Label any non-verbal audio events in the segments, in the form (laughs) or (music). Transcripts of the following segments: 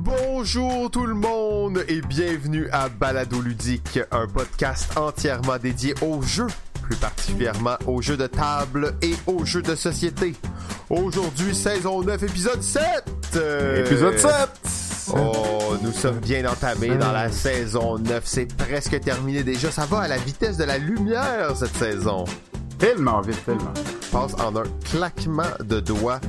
Bonjour tout le monde et bienvenue à Balado Ludique, un podcast entièrement dédié aux jeux, plus particulièrement aux jeux de table et aux jeux de société. Aujourd'hui, saison 9, épisode 7! Épisode 7! Oh, nous sommes bien entamés dans la saison 9, c'est presque terminé déjà, ça va à la vitesse de la lumière cette saison. Tellement vite, tellement. Passe en un claquement de doigts.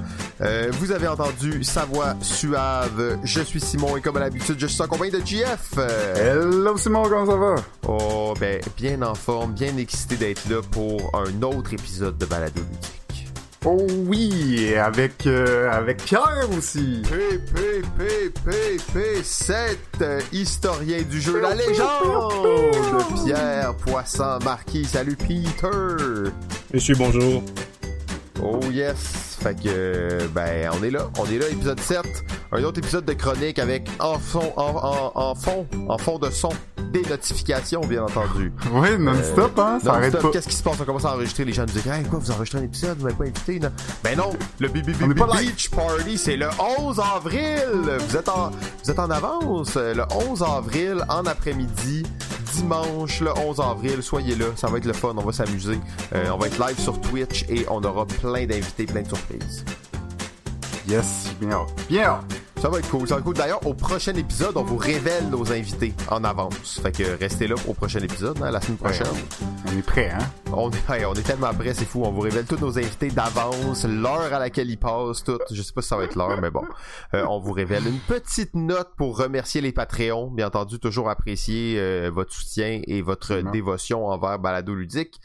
Euh, vous avez entendu sa voix suave. Je suis Simon et comme à l'habitude, je suis en compagnie de GF. Hello Simon, comment ça va? Oh, ben, bien en forme, bien excité d'être là pour un autre épisode de Balado Ludique. Oh oui, avec euh, avec Pierre aussi. P, P, P, P, P, 7, euh, historien du jeu, la légende! Pierre Poisson Marquis, salut Peter! Monsieur, bonjour. Oh yes! Fait que, ben, on est là. On est là, épisode 7. Un autre épisode de chronique avec en fond, en, en, en fond, en fond de son, des notifications, bien entendu. Oui, non-stop, hein? Ça arrête Non-stop, pas. Qu'est-ce qui se passe? On commence à enregistrer. Les gens nous disent, hey, quoi, vous enregistrez un épisode? Vous m'avez pas invité, non? Ben non! Le BB On est pas live. Beach Party, c'est le 11 avril! Vous êtes en, vous êtes en avance. Le 11 avril, en après-midi, dimanche, le 11 avril. Soyez là. Ça va être le fun. On va s'amuser. Euh, on va être live sur Twitch et on aura plein d'invités, plein de surprises. Yes, bien. Bien. Ça va être cool. Ça va être cool. D'ailleurs, au prochain épisode, on vous révèle nos invités en avance. Fait que restez là au prochain épisode, hein, la semaine prochaine. On est prêt, hein? On est, on est tellement prêts, c'est fou. On vous révèle tous nos invités d'avance, l'heure à laquelle ils passent, tout. Je sais pas si ça va être l'heure, mais bon. Euh, on vous révèle une petite note pour remercier les Patreons. Bien entendu, toujours apprécier euh, votre soutien et votre dévotion envers Balado Ludique.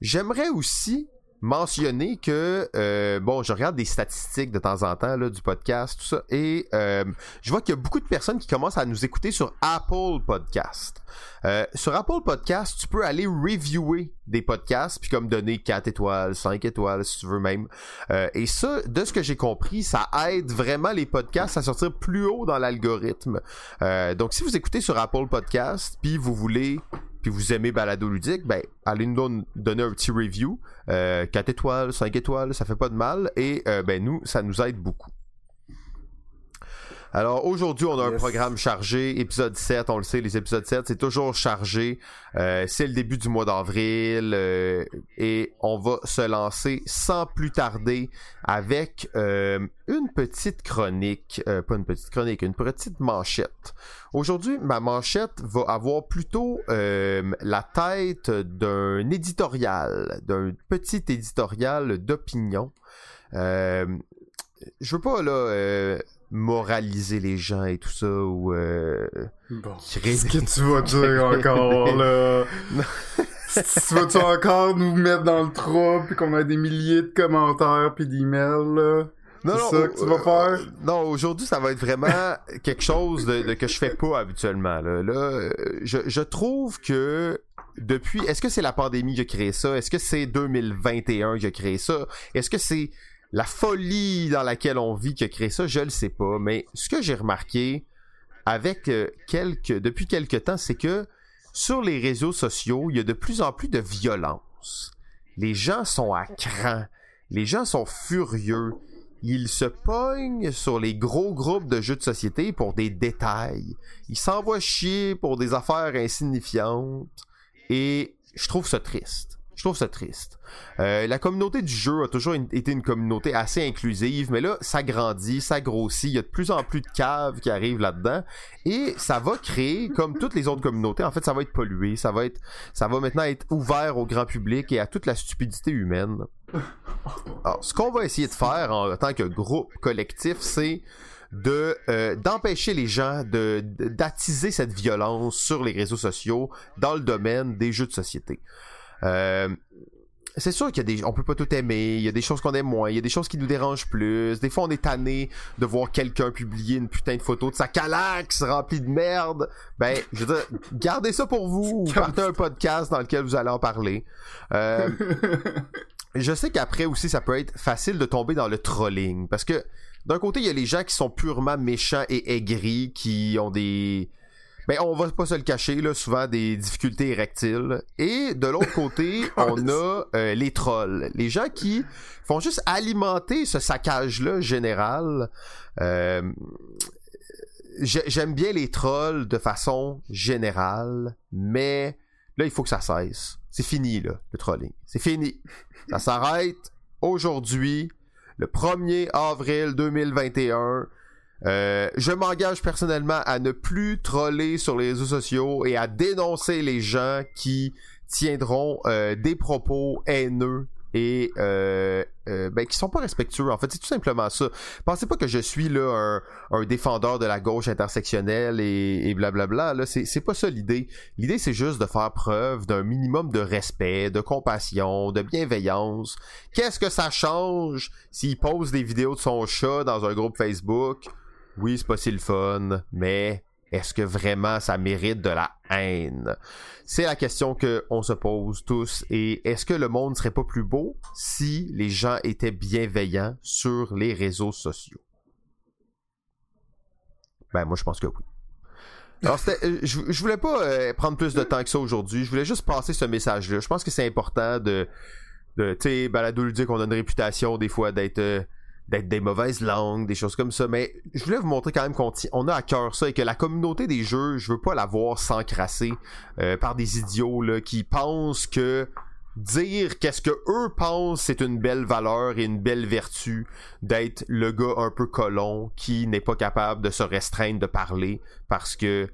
J'aimerais aussi mentionner que euh, bon, je regarde des statistiques de temps en temps là, du podcast, tout ça, et euh, je vois qu'il y a beaucoup de personnes qui commencent à nous écouter sur Apple Podcast. Euh, sur Apple Podcast, tu peux aller reviewer des podcasts, puis comme donner 4 étoiles, 5 étoiles, si tu veux même. Euh, et ça, de ce que j'ai compris, ça aide vraiment les podcasts à sortir plus haut dans l'algorithme. Donc, si vous écoutez sur Apple Podcast, puis vous voulez puis vous aimez Balado Ludique, ben, allez nous don- donner un petit review. Euh, 4 étoiles, 5 étoiles, ça fait pas de mal. Et euh, ben nous, ça nous aide beaucoup. Alors aujourd'hui, on a un programme chargé, épisode 7, on le sait, les épisodes 7, c'est toujours chargé. Euh, c'est le début du mois d'avril euh, et on va se lancer sans plus tarder avec euh, une petite chronique, euh, pas une petite chronique, une petite manchette. Aujourd'hui, ma manchette va avoir plutôt euh, la tête d'un éditorial, d'un petit éditorial d'opinion. Euh, je veux pas là euh, moraliser les gens et tout ça ou euh, Bon. Qu'est-ce que tu vas dire encore, (laughs) là? tu vas-tu encore nous mettre dans le trou puis qu'on a des milliers de commentaires puis d'emails, là? Non, C'est ça que tu vas faire? euh, non, aujourd'hui, ça va être vraiment quelque chose de, de que je fais pas habituellement. Là, Là, euh, je, je trouve que depuis, est-ce que c'est la pandémie qui a créé ça? Est-ce que c'est 2021 qui a créé ça? Est-ce que c'est la folie dans laquelle on vit qui a créé ça? Je le sais pas. Mais ce que j'ai remarqué avec euh, quelques, depuis quelques temps, c'est que sur les réseaux sociaux, il y a de plus en plus de violence. Les gens sont à cran. Les gens sont furieux ils se pognent sur les gros groupes de jeux de société pour des détails. Ils s'envoient chier pour des affaires insignifiantes. Et je trouve ça triste. Je trouve ça triste. Euh, la communauté du jeu a toujours été une communauté assez inclusive, mais là, ça grandit, ça grossit. Il y a de plus en plus de caves qui arrivent là-dedans. Et ça va créer, comme toutes les autres communautés, en fait, ça va être pollué. Ça va être, ça va maintenant être ouvert au grand public et à toute la stupidité humaine. Alors, ce qu'on va essayer de faire en tant que groupe collectif, c'est de euh, d'empêcher les gens de- d'attiser cette violence sur les réseaux sociaux dans le domaine des jeux de société. Euh, c'est sûr qu'il y a des on peut pas tout aimer, il y a des choses qu'on aime moins, il y a des choses qui nous dérangent plus. Des fois on est tanné de voir quelqu'un publier une putain de photo de sa calax remplie de merde. Ben, je veux dire, gardez ça pour vous ou (laughs) partez un podcast dans lequel vous allez en parler. Euh, (laughs) je sais qu'après aussi, ça peut être facile de tomber dans le trolling. Parce que d'un côté, il y a les gens qui sont purement méchants et aigris, qui ont des. Ben, on va pas se le cacher, là, souvent des difficultés érectiles. Et de l'autre côté, (laughs) on a euh, les trolls. Les gens qui font juste alimenter ce saccage-là général. Euh, j'aime bien les trolls de façon générale, mais là, il faut que ça cesse. C'est fini, là, le trolling. C'est fini. Ça s'arrête aujourd'hui, le 1er avril 2021. Euh, je m'engage personnellement à ne plus troller sur les réseaux sociaux et à dénoncer les gens qui tiendront euh, des propos haineux et euh, euh, ben, qui sont pas respectueux. En fait, c'est tout simplement ça. Pensez pas que je suis là un, défendeur de la gauche intersectionnelle et, blablabla. Là, c'est, c'est pas ça l'idée. L'idée, c'est juste de faire preuve d'un minimum de respect, de compassion, de bienveillance. Qu'est-ce que ça change s'il pose des vidéos de son chat dans un groupe Facebook? Oui, c'est pas si le fun, mais est-ce que vraiment ça mérite de la haine? C'est la question que on se pose tous. Et est-ce que le monde serait pas plus beau si les gens étaient bienveillants sur les réseaux sociaux? Ben, moi, je pense que oui. Alors, euh, je, je voulais pas euh, prendre plus de temps que ça aujourd'hui. Je voulais juste passer ce message-là. Je pense que c'est important de, tu sais, Balado dire qu'on a une réputation des fois d'être euh, d'être des mauvaises langues, des choses comme ça. Mais je voulais vous montrer quand même qu'on on a à cœur ça et que la communauté des jeux, je veux pas la voir s'encrasser euh, par des idiots là, qui pensent que dire qu'est-ce que eux pensent c'est une belle valeur et une belle vertu d'être le gars un peu colon qui n'est pas capable de se restreindre de parler parce que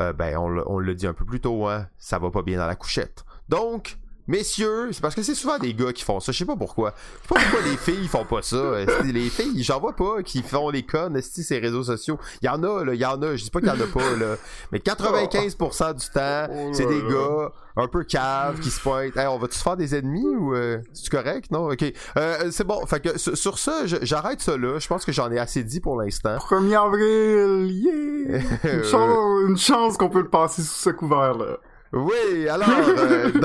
euh, ben on, on le dit un peu plus tôt hein, ça va pas bien dans la couchette. Donc Messieurs, c'est parce que c'est souvent des gars qui font ça. Je sais pas pourquoi. Je sais pas pourquoi les filles font pas ça. (laughs) Les filles, j'en vois pas qui font les connes, ces réseaux sociaux. Il y en a, là, il y en a. Je dis pas qu'il y en a pas, là. Mais 95% du temps, oh c'est des gars un peu caves qui se pointent. Hey, on va-tu se faire des ennemis ou euh, c'est correct? Non? Ok. Euh, c'est bon. Fait que sur ça, j'arrête ça là. Je pense que j'en ai assez dit pour l'instant. 1er avril, yeah! (laughs) Une chance, une chance qu'on peut le passer sous ce couvert-là. Oui, alors, euh, (laughs)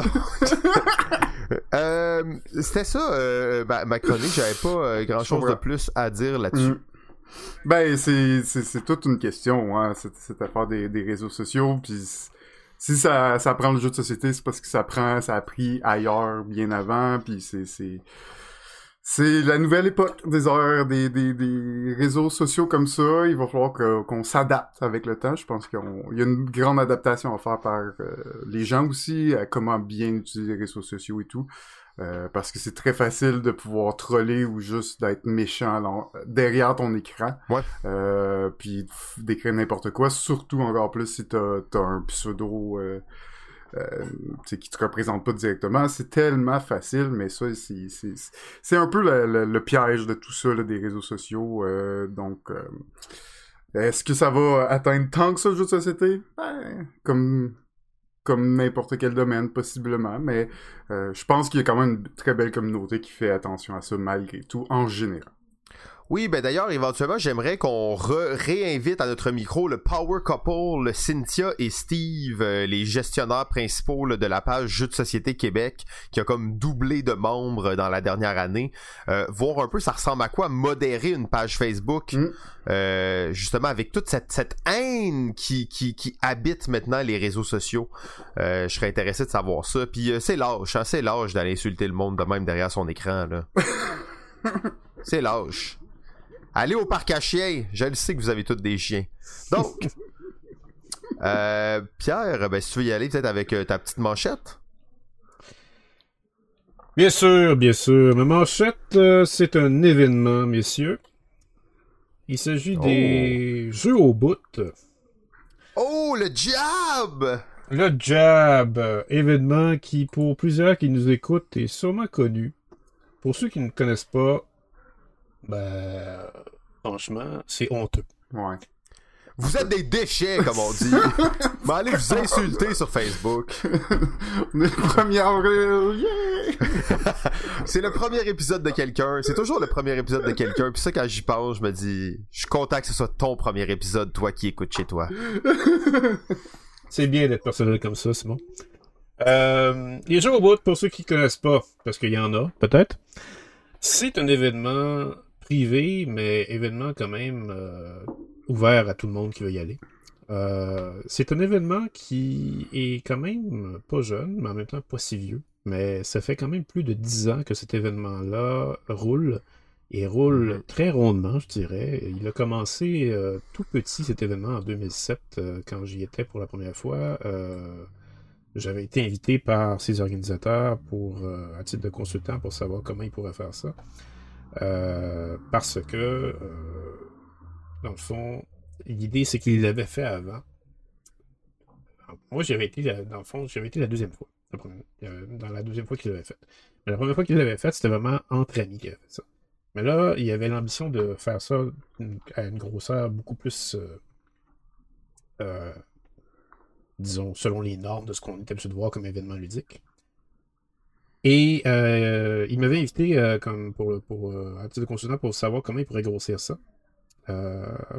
(laughs) euh, c'était ça, euh, ben, ma chronique, j'avais pas grand chose de plus à dire là-dessus. Mm. Ben, c'est, c'est, toute une question, hein, cette, affaire des, des réseaux sociaux, puis si ça, ça prend le jeu de société, c'est parce que ça prend, ça a pris ailleurs bien avant, puis c'est, c'est, la nouvelle époque des heures, des, des, des, réseaux sociaux comme ça. Il va falloir qu'on s'adapte avec le temps. Je pense qu'il y a une grande adaptation à faire par euh, les gens aussi, à comment bien utiliser les réseaux sociaux et tout. Euh, parce que c'est très facile de pouvoir troller ou juste d'être méchant derrière ton écran. Ouais. Euh, puis d'écrire n'importe quoi, surtout encore plus si t'as as un pseudo euh, qui te représente pas directement. C'est tellement facile, mais ça, c'est un peu le, piège de tout ça, des réseaux sociaux. Euh, donc, euh, est-ce que ça va atteindre tant que ça, le jeu de société? Ben, comme comme n'importe quel domaine, possiblement, mais je pense qu'il y a quand même une très belle communauté qui fait attention à ça malgré tout, en général. Oui, ben d'ailleurs, éventuellement, j'aimerais qu'on réinvite à notre micro le Power Couple, Cynthia et Steve, euh, les gestionnaires principaux de la page Jeux de Société Québec, qui a comme doublé de membres dans la dernière année. Euh, voir un peu ça ressemble à quoi modérer une page Facebook, mm. euh, justement avec toute cette, cette haine qui, qui, qui habite maintenant les réseaux sociaux. je serais intéressé de savoir ça. Puis c'est lâche, hein, c'est lâche d'aller insulter le monde de même derrière son écran. là. (laughs) c'est lâche. Allez au parc à chiens. Je le sais que vous avez tous des chiens. Donc, (laughs) euh, Pierre, ben, si tu veux y aller peut-être avec euh, ta petite manchette. Bien sûr, bien sûr. Ma manchette, euh, c'est un événement, messieurs. Il s'agit des oh. jeux au bout. Oh, le jab! Le jab, événement qui, pour plusieurs qui nous écoutent, est sûrement connu. Pour ceux qui ne connaissent pas, ben, franchement, c'est honteux. Ouais. Vous êtes des déchets, comme on dit. Mais (laughs) allez vous insulter sur Facebook. (laughs) le premier avril, yeah! (laughs) c'est le premier épisode de quelqu'un. C'est toujours le premier épisode de quelqu'un. Puis ça, quand j'y pense, je me dis, je suis content que ce soit ton premier épisode, toi qui écoutes chez toi. c'est bien d'être personnel comme ça, c'est bon. Euh, les jeux au bout, pour ceux qui connaissent pas, parce qu'il y en a, peut-être, c'est un événement privé, mais événement quand même euh, ouvert à tout le monde qui veut y aller. Euh, c'est un événement qui est quand même pas jeune, mais en même temps pas si vieux. Mais ça fait quand même plus de dix ans que cet événement-là roule et roule très rondement, je dirais. Il a commencé euh, tout petit cet événement en 2007, euh, quand j'y étais pour la première fois. Euh, j'avais été invité par ses organisateurs pour, à titre de consultant pour savoir comment ils pourraient faire ça. Parce que, dans le fond, l'idée c'est qu'il l'avait fait avant. Moi, j'avais été, dans le fond, j'avais été la deuxième fois. Dans la deuxième fois qu'il l'avait fait. Mais la première fois qu'il l'avait fait, c'était vraiment entre amis qu'il avait fait ça. Mais là, il avait l'ambition de faire ça à une grosseur beaucoup plus, euh, euh, disons, selon les normes de ce qu'on est habitué de voir comme événement ludique. Et euh, il m'avait invité comme pour, pour à titre de consultant pour savoir comment il pourrait grossir ça.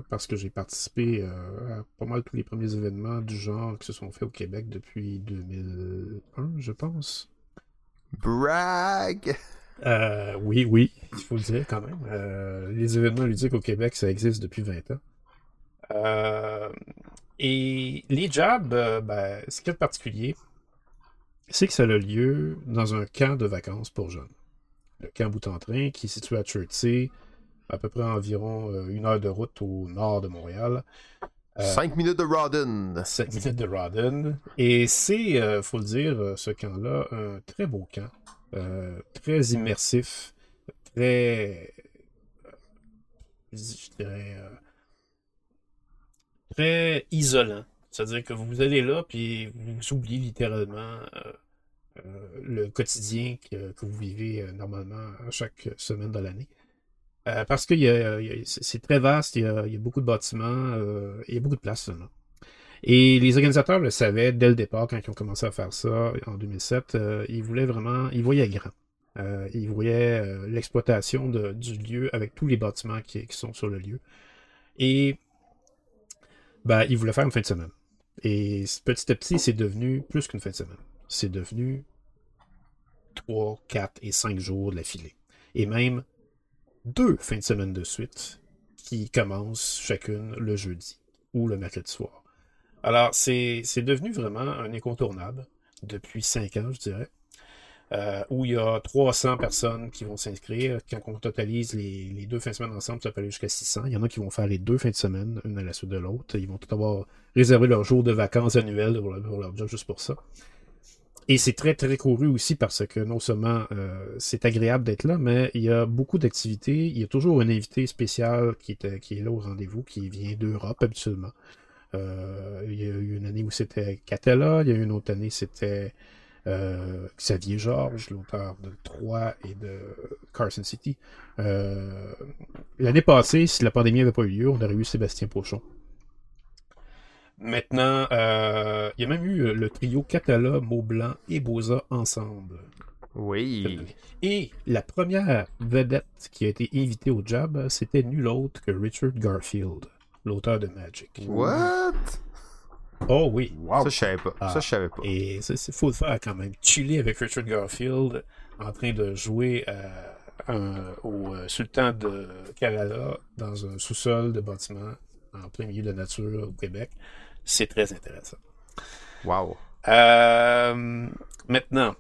parce que j'ai participé à pas mal tous les premiers événements du genre qui se sont faits au Québec depuis 2001, je pense. Brag! Euh, oui, oui, il faut le dire quand même. Euh, les événements ludiques au Québec, ça existe depuis 20 ans. Euh, et les jobs, ben, ce qui est particulier, c'est que ça a lieu dans un camp de vacances pour jeunes. Le camp Bout-en-Train, qui est situé à Chertsey, à peu près environ une heure de route au nord de Montréal. Cinq minutes de Rodden. Cinq minutes de Rodden. Et c'est, il faut le dire, ce camp-là, un très beau camp. Euh, très immersif, très. Je dirais. Euh, très isolant. C'est-à-dire que vous allez là, puis vous oubliez littéralement euh, le quotidien que, vous vivez normalement chaque semaine de l'année. parce que c'est très vaste, il y, a, beaucoup de bâtiments, il y a beaucoup de place seulement. Et les organisateurs le savaient dès le départ, quand ils ont commencé à faire ça en 2007. Euh, ils voulaient vraiment, ils voyaient grand. Euh, ils voyaient euh, l'exploitation du lieu avec tous les bâtiments qui, sont sur le lieu. Et ben, ils voulaient faire une fin de semaine. Et petit à petit, c'est devenu plus qu'une fin de semaine. C'est devenu 3, 4 et 5 jours de la filée. Et même deux fins de semaine de suite qui commencent chacune le jeudi ou le mercredi soir. Alors, c'est devenu vraiment un incontournable depuis cinq ans, je dirais. Euh, où il y a 300 personnes qui vont s'inscrire. Quand on totalise les, deux fins de semaine ensemble, ça peut aller jusqu'à 600. Il y en a qui vont faire les deux fins de semaine, une à la suite de l'autre. Ils vont tout avoir réservé leur jour de vacances annuelles pour, leur job juste pour ça. Et c'est très, très couru aussi parce que non seulement euh, c'est agréable d'être là, mais il y a beaucoup d'activités. Il y a toujours un invité spécial qui est, qui est là au rendez-vous, qui vient d'Europe habituellement. Euh, il y a eu une année où c'était Catella, il y a eu une autre année c'était euh, Xavier Georges, l'auteur de Troyes et de Carson City. Euh, l'année passée, si la pandémie n'avait pas eu lieu, on aurait eu Sébastien Pochon. Maintenant, il y a même eu le trio Catala, Maublanc et Boza ensemble. Oui. Et la première vedette qui a été invitée au job, c'était nul autre que Richard Garfield l'auteur de Magic. What? Oh oui. Ça, je savais pas. ça, je savais pas. Et il faut le faire quand même. Chiller avec Richard Garfield en train de jouer euh, au euh, sultan de Kerala dans un sous-sol de bâtiment en plein milieu de la nature au Québec. C'est très intéressant. Wow. Euh, maintenant,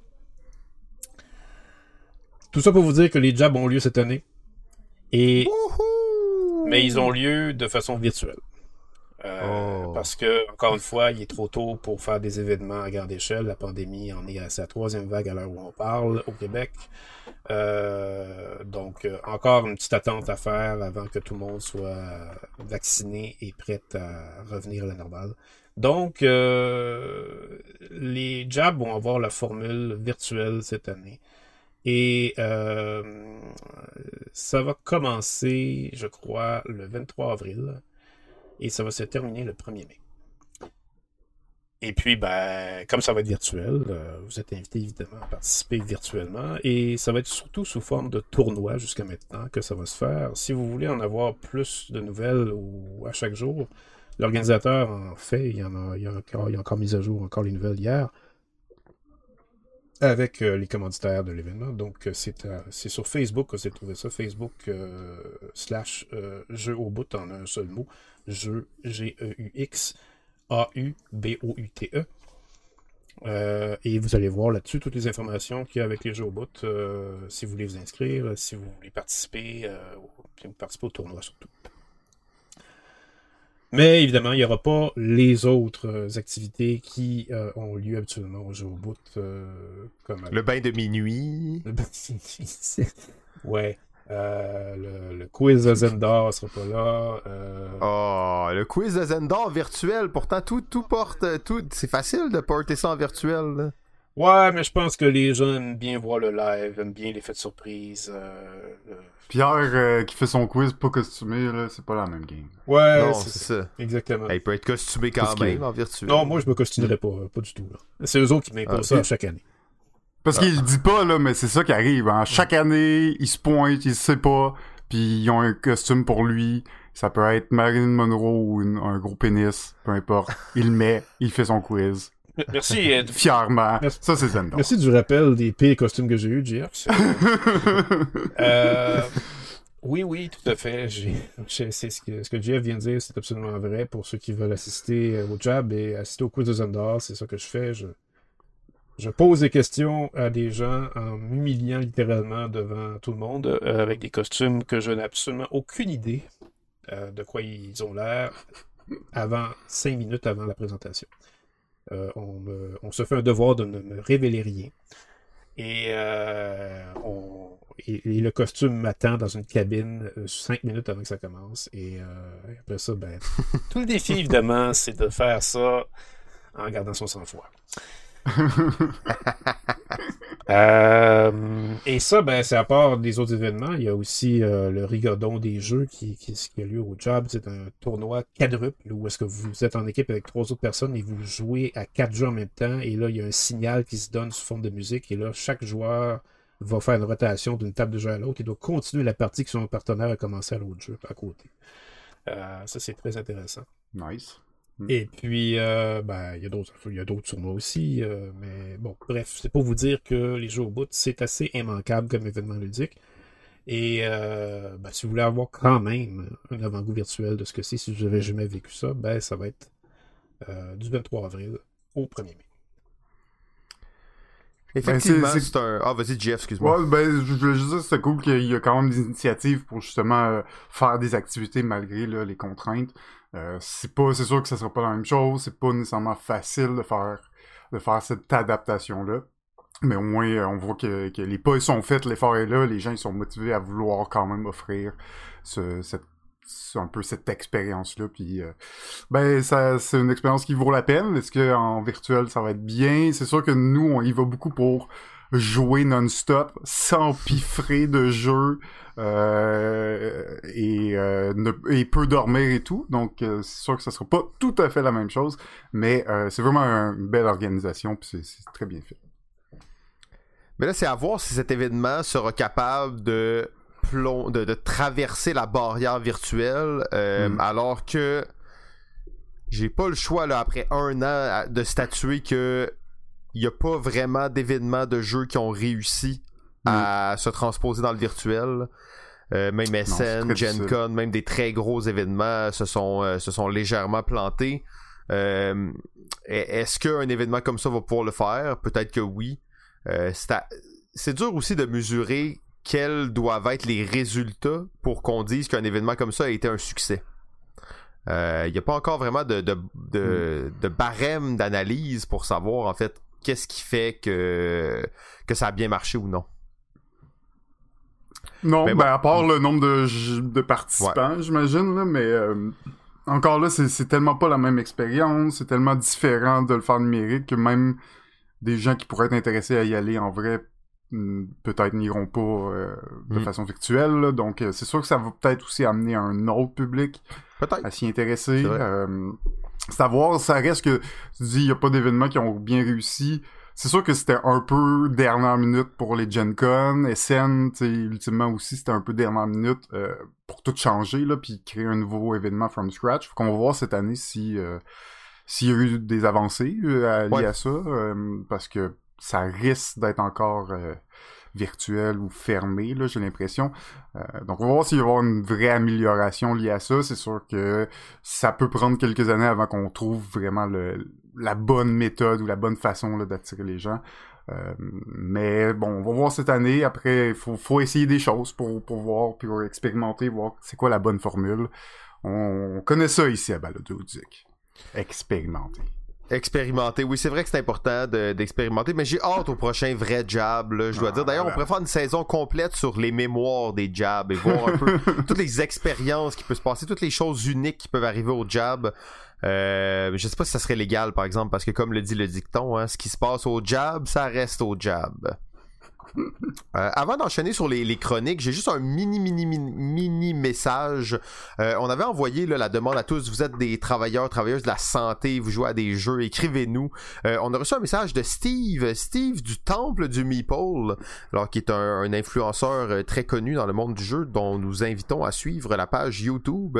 tout ça pour vous dire que les jobs ont lieu cette année. Et mais ils ont lieu de façon virtuelle. Euh, oh. Parce que, encore une fois, il est trop tôt pour faire des événements à grande échelle. La pandémie en est à sa troisième vague à l'heure où on parle au Québec. Euh, donc, euh, encore une petite attente à faire avant que tout le monde soit vacciné et prêt à revenir à la normale. Donc, les jobs vont avoir la formule virtuelle cette année. Et euh, ça va commencer, je crois, le 23 avril. Et ça va se terminer le 1er mai. Et puis, ben, comme ça va être virtuel, euh, vous êtes invité évidemment à participer virtuellement. Et ça va être surtout sous forme de tournoi jusqu'à maintenant que ça va se faire. Si vous voulez en avoir plus de nouvelles ou à chaque jour, l'organisateur en fait, il y, en a, il, y a encore, mis à jour encore les nouvelles hier avec euh, les commanditaires de l'événement. Donc, euh, euh, c'est sur Facebook que j'ai trouvé ça. Facebook slash jeu au bout en un seul mot. Jeu G-E-U-X A-U-B-O-U-T-E. Euh, et vous allez voir là-dessus toutes les informations qu'il y a avec les jeux au bout, euh, si vous voulez vous inscrire, si vous voulez participer, euh, si vous participer au tournoi surtout. Mais évidemment, il n'y aura pas les autres activités qui ont lieu habituellement au jeu au bout. comme Le bain de minuit. Le bain de minuit. (laughs) ouais. Euh, le, quiz de Zendar sera pas là. Euh... Oh, le quiz de Zendar virtuel. Pourtant, tout, tout porte. Tout... C'est facile de porter ça en virtuel. Ouais, mais je pense que les gens aiment bien voir le live, aiment bien l'effet de surprise. Euh, Pierre euh, qui fait son quiz pas costumé, c'est pas la même game. Ouais, c'est ça. Exactement. il peut être costumé quand même en virtuel. Non, moi je me costumerais pas, pas du tout. C'est eux autres qui m'imposent ah, ça chaque année. Parce qu'il le dit pas, là, mais c'est ça qui arrive. Hein. Chaque année, il se pointe, il sait pas, puis ils ont un costume pour lui. Ça peut être Marilyn Monroe ou un gros pénis, peu importe. Il le met, il fait son quiz. Merci. (laughs) Fièrement. Ça, c'est Zendor. Merci du rappel des pires costumes que j'ai eu, Jeff. (laughs) euh... Oui, oui, tout à fait. C'est ce que, ce que Jeff vient de dire, c'est absolument vrai. Pour ceux qui veulent assister au job et assister au quiz de Zendor, c'est ça que je fais. Je, je pose des questions à des gens en m'humiliant littéralement devant tout le monde euh, avec des costumes que je n'ai absolument aucune idée euh, de quoi ils ont l'air avant cinq minutes avant la présentation. Euh, on, se fait un devoir de ne me révéler rien. Et, le costume m'attend dans une cabine cinq minutes avant que ça commence. Et après ça, ben, (laughs) tout le défi, évidemment, c'est de faire ça en gardant son sang-froid. (laughs) Euh, et ça, ben, c'est à part des autres événements. Il y a aussi euh, le rigodon des jeux qui, qui, a lieu au job. C'est un tournoi quadruple où est-ce que vous êtes en équipe avec trois autres personnes et vous jouez à quatre jeux en même temps. Et là, il y a un signal qui se donne sous forme de musique. Et là, chaque joueur va faire une rotation d'une table de jeu à l'autre et doit continuer la partie que son partenaire a commencé à l'autre jeu à côté. Euh, ça, c'est très intéressant. Nice. Mm. Et puis, euh, ben, il y a d'autres, il y a d'autres tournois aussi, euh, mais bon, bref, c'est pour vous dire que les jeux au bout, c'est assez immanquable comme événement ludique. Et euh, ben, si vous voulez avoir quand même un avant-goût virtuel de ce que c'est, si vous n'avez jamais vécu ça, ben, ça va être du 23 avril au 1er mai. Effectivement, ben, c'est un. Ah, vas-y, Jeff, excuse-moi. Ouais, ben, je voulais juste dire, c'est cool qu'il y a quand même des initiatives pour justement faire des activités malgré les contraintes. Euh, c'est pas, c'est sûr que ça sera pas la même chose. C'est pas nécessairement facile de faire, de faire cette adaptation-là. Mais au moins, euh, on voit que, les pas sont faits, l'effort est là, les gens ils sont motivés à vouloir quand même offrir ce, cette un peu cette expérience là puis euh, ben ça c'est une expérience qui vaut la peine est-ce que en virtuel ça va être bien? C'est sûr que nous on y va beaucoup pour jouer non-stop sans piffrer de jeu euh, et, euh, et peut dormir et tout. Donc, euh, c'est sûr que ça sera pas tout à fait la même chose, mais euh, c'est vraiment une belle organisation, puis c'est très bien fait. Mais là, c'est à voir si cet événement sera capable de, de, de traverser la barrière virtuelle, mm. alors que j'ai pas le choix, là, après un an, de statuer que il n'y a pas vraiment d'événements de jeux qui ont réussi à se transposer dans le virtuel. Euh, même SN, Gen Con, même des très gros événements se sont, euh, se sont légèrement plantés. Euh, est-ce qu'un événement comme ça va pouvoir le faire? Peut-être que oui. c'est dur aussi de mesurer quels doivent être les résultats pour qu'on dise qu'un événement comme ça a été un succès. Il n'y a pas encore vraiment de, de, de, de barème d'analyse pour savoir en fait qu'est-ce qui fait que, que ça a bien marché ou non? Non, ben à part le nombre de, de participants, j'imagine, là, mais euh, encore là, c'est tellement pas la même expérience, c'est tellement différent de le faire numérique que même des gens qui pourraient être intéressés à y aller en vrai peut-être n'iront pas euh, de mm. façon virtuelle. donc euh, c'est sûr que ça va peut-être aussi amener un autre public à s'y intéresser. savoir, ça reste que tu dis il n'y a pas d'événements qui ont bien réussi c'est sûr que c'était un peu dernière minute pour les Gen Con. SN, ultimement aussi, c'était un peu dernière minute euh, pour tout changer, là, puis créer un nouveau événement from scratch. Faut qu'on va voir cette année si euh, s'il y a eu des avancées euh, liées à ça, parce que ça risque d'être encore virtuel ou fermé, là, j'ai l'impression. Euh, donc, on va voir s'il va y avoir une vraie amélioration liée à ça. C'est sûr que ça peut prendre quelques années avant qu'on trouve vraiment la bonne méthode ou la bonne façon d'attirer les gens. Euh, mais bon, on va voir cette année. Après, il faut, faut essayer des choses pour, pour voir, puis pour expérimenter, voir c'est quoi la bonne formule. On, connaît ça ici à Balado Expérimenter. Expérimenter, oui, c'est vrai que c'est important d'expérimenter, mais j'ai hâte au prochain vrai jab, là, je dois dire. D'ailleurs, on pourrait faire une saison complète sur les mémoires des jabs et voir un peu (laughs) toutes les expériences qui peuvent se passer, toutes les choses uniques qui peuvent arriver au jab. Euh, je sais pas si ça serait légal, par exemple, parce que comme le dit le dicton, hein, ce qui se passe au jab, ça reste au jab. Euh, avant d'enchaîner sur les, chroniques, j'ai juste un mini, mini, mini, mini message. Euh, on avait envoyé la demande à tous. Vous êtes des travailleurs, travailleuses de la santé, vous jouez à des jeux, écrivez-nous. Euh, on a reçu un message de Steve, Steve du Temple du Meeple, alors qui est un, influenceur très connu dans le monde du jeu, dont nous invitons à suivre la page YouTube.